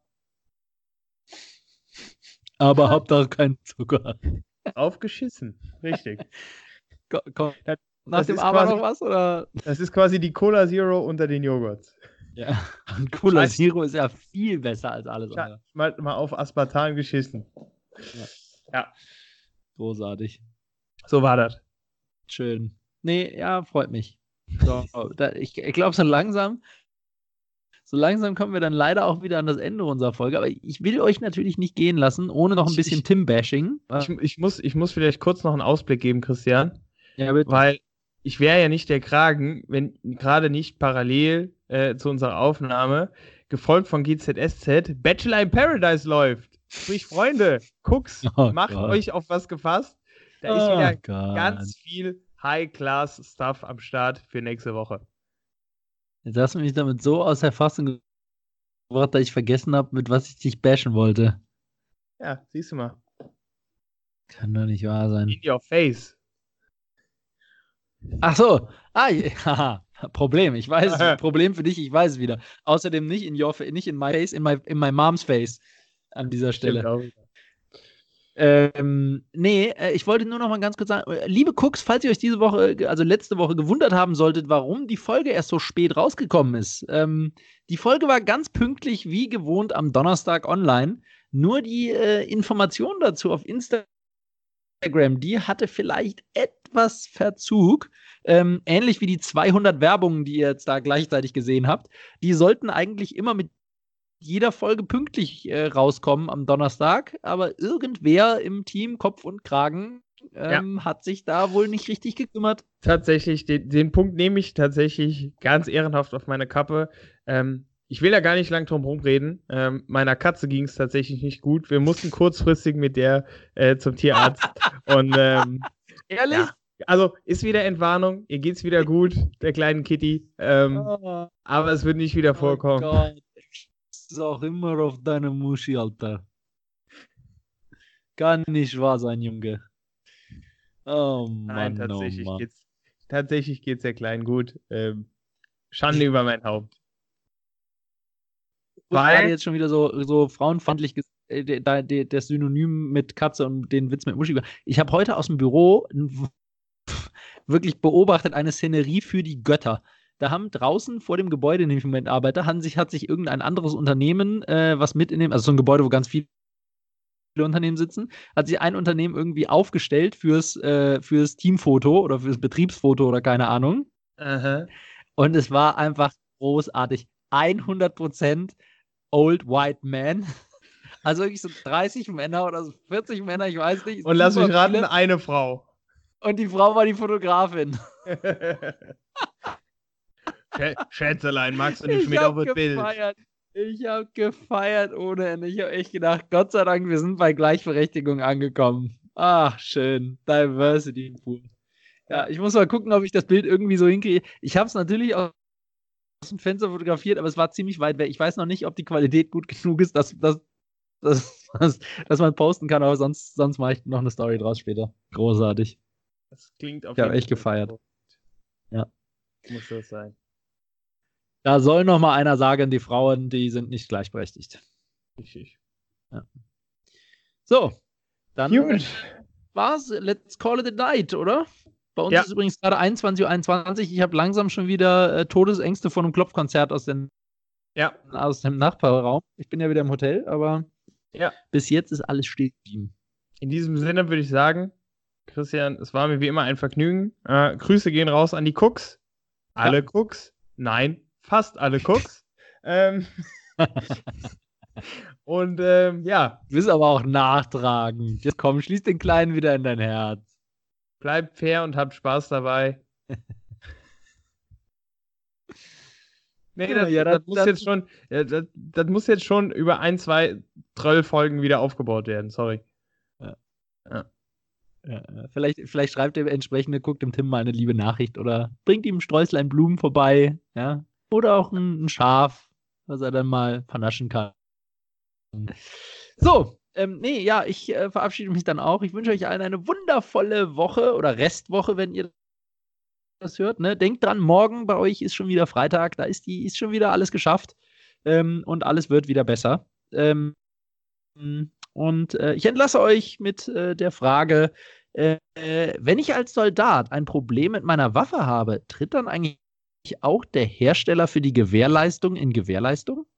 Aber Hauptsache kein Zucker. aufgeschissen. Richtig. [laughs] Ko- Komm, Das- nach das dem Aber quasi- noch was? Oder? Das ist quasi die Cola Zero unter den Joghurts. Ja. Ein Cola Scheiße. Zero ist ja viel besser als alles Ja, andere. mal, mal auf Aspartan geschissen. Großartig. So war das. Schön. Nee, ja, freut mich. So, [laughs] da, ich ich glaube, so langsam, so langsam kommen wir dann leider auch wieder an das Ende unserer Folge. Aber ich will euch natürlich nicht gehen lassen, ohne noch ein Ich- bisschen ich- Tim-Bashing. Ich, ich, muss, ich muss vielleicht kurz noch einen Ausblick geben, Christian. Ja, bitte. Weil ich wäre ja nicht der Kragen, wenn gerade nicht parallel äh, zu unserer Aufnahme, gefolgt von GZSZ, Bachelor in Paradise läuft. Sprich, Freunde, guck's, [laughs] Oh macht Gott. euch auf was gefasst. Da ist Oh wieder Gott. ganz viel High-Class-Stuff am Start für nächste Woche. Jetzt hast du mich damit so aus der Fassung gebracht, dass ich vergessen habe, mit was ich dich bashen wollte. Ja, siehst du mal. Kann doch nicht wahr sein. In your face. Ach so. Ah, [laughs] haha. [laughs] Problem. Ich weiß. [laughs] Problem für dich, ich weiß es wieder. Außerdem nicht in your nicht in my face, in my, in my mom's face an dieser Stelle. Ähm, nee, äh, ich wollte nur noch mal ganz kurz sagen, äh, liebe Cooks, falls ihr euch diese Woche, äh, also letzte Woche gewundert haben solltet, warum die Folge erst so spät rausgekommen ist. Ähm, die Folge war ganz pünktlich wie gewohnt am Donnerstag online. Nur die äh, Information dazu auf Instagram, die hatte vielleicht etwas Verzug. Ähm, ähnlich wie die 200 Werbungen, die ihr jetzt da gleichzeitig gesehen habt. Die sollten eigentlich immer mit jeder Folge pünktlich äh, rauskommen am Donnerstag, aber irgendwer im Team Kopf und Kragen ähm, hat sich da wohl nicht richtig gekümmert. Tatsächlich, den, den Punkt nehme ich tatsächlich ganz ehrenhaft auf meine Kappe. Ähm, ich will da gar nicht lang drum rumreden. Ähm, meiner Katze ging es tatsächlich nicht gut. Wir mussten kurzfristig mit der äh, zum Tierarzt. [laughs] Und ähm, Ehrlich? Ja. Also ist wieder Entwarnung. Ihr geht's wieder gut, der kleinen Kitty. Ähm, Oh, aber es wird nicht wieder vorkommen. Oh Gott. Ist auch immer auf deine Muschi, Alter. Kann nicht wahr sein, Junge. Oh Mann, Nein, tatsächlich oh Mann. geht's, tatsächlich geht's der Kleinen gut. Ähm, Schande über mein Haupt. gerade jetzt schon wieder so, so frauenfeindlich äh, der, der, das Synonym mit Katze und den Witz mit Muschi. Ich habe heute aus dem Büro wirklich beobachtet eine Szenerie für die Götter. Da haben draußen vor dem Gebäude, in dem ich im Moment arbeite, hat sich, hat sich irgendein anderes Unternehmen, äh, was mit in dem, also so ein Gebäude, wo ganz viele Unternehmen sitzen, hat sich ein Unternehmen irgendwie aufgestellt fürs, äh, fürs Teamfoto oder fürs Betriebsfoto oder keine Ahnung. Aha. Und es war einfach großartig. 100% Old White Man. [laughs] Also wirklich so 30 Männer oder so 40 Männer, ich weiß nicht. Und lass mich raten, viele. eine Frau. Und die Frau war die Fotografin. [laughs] Schätzelein, magst du nicht mit auf das Bild? Ich habe gefeiert ohne Ende. Ich habe echt gedacht, Gott sei Dank, wir sind bei Gleichberechtigung angekommen. Ach, schön. Diversity Pool. Ja, ich muss mal gucken, ob ich das Bild irgendwie so hinkriege. Ich habe es natürlich aus dem Fenster fotografiert, aber es war ziemlich weit weg. Ich weiß noch nicht, ob die Qualität gut genug ist, dass, dass, dass, [laughs] dass, dass man posten kann, aber sonst, sonst mache ich noch eine Story draus später. Großartig. Das klingt auf Ich habe echt gefeiert. Ja. Muss das sein. Da soll noch mal einer sagen, die Frauen, die sind nicht gleichberechtigt. Richtig. Ja. So, dann Gut. war's. Let's call it a night, oder? Bei uns ja. ist übrigens gerade 21.21 Uhr. Ich habe langsam schon wieder äh, Todesängste vor einem Klopfkonzert aus, den, ja. aus dem Nachbarraum. Ich bin ja wieder im Hotel, aber ja. bis jetzt ist alles still In diesem Sinne würde ich sagen, Christian, es war mir wie immer ein Vergnügen. Äh, Grüße gehen raus an die Cooks. Alle ja. Cooks? Nein, fast alle Cooks. [laughs] ähm, [laughs] und ähm, ja. Du bist aber auch nachtragend. Jetzt komm, schließ den Kleinen wieder in dein Herz. Bleibt fair und habt Spaß dabei. [laughs] Nee, das, ja, das, das muss das, jetzt schon, das, das, muss jetzt schon über ein, zwei Trollfolgen wieder aufgebaut werden, sorry. Ja. Ja. Vielleicht, vielleicht schreibt der entsprechende, guckt dem Tim mal eine liebe Nachricht oder bringt ihm ein Sträußlein Blumen vorbei, ja. Oder auch ein, ein Schaf, was er dann mal vernaschen kann. So, ähm, nee, ja, ich äh, verabschiede mich dann auch. Ich wünsche euch allen eine wundervolle Woche oder Restwoche, wenn ihr das hört. Ne? Denkt dran, morgen bei euch ist schon wieder Freitag, da ist die, ist schon wieder alles geschafft ähm, und alles wird wieder besser. Ähm, und äh, ich entlasse euch mit äh, der Frage, äh, wenn ich als Soldat ein Problem mit meiner Waffe habe, tritt dann eigentlich auch der Hersteller für die Gewährleistung in Gewährleistung?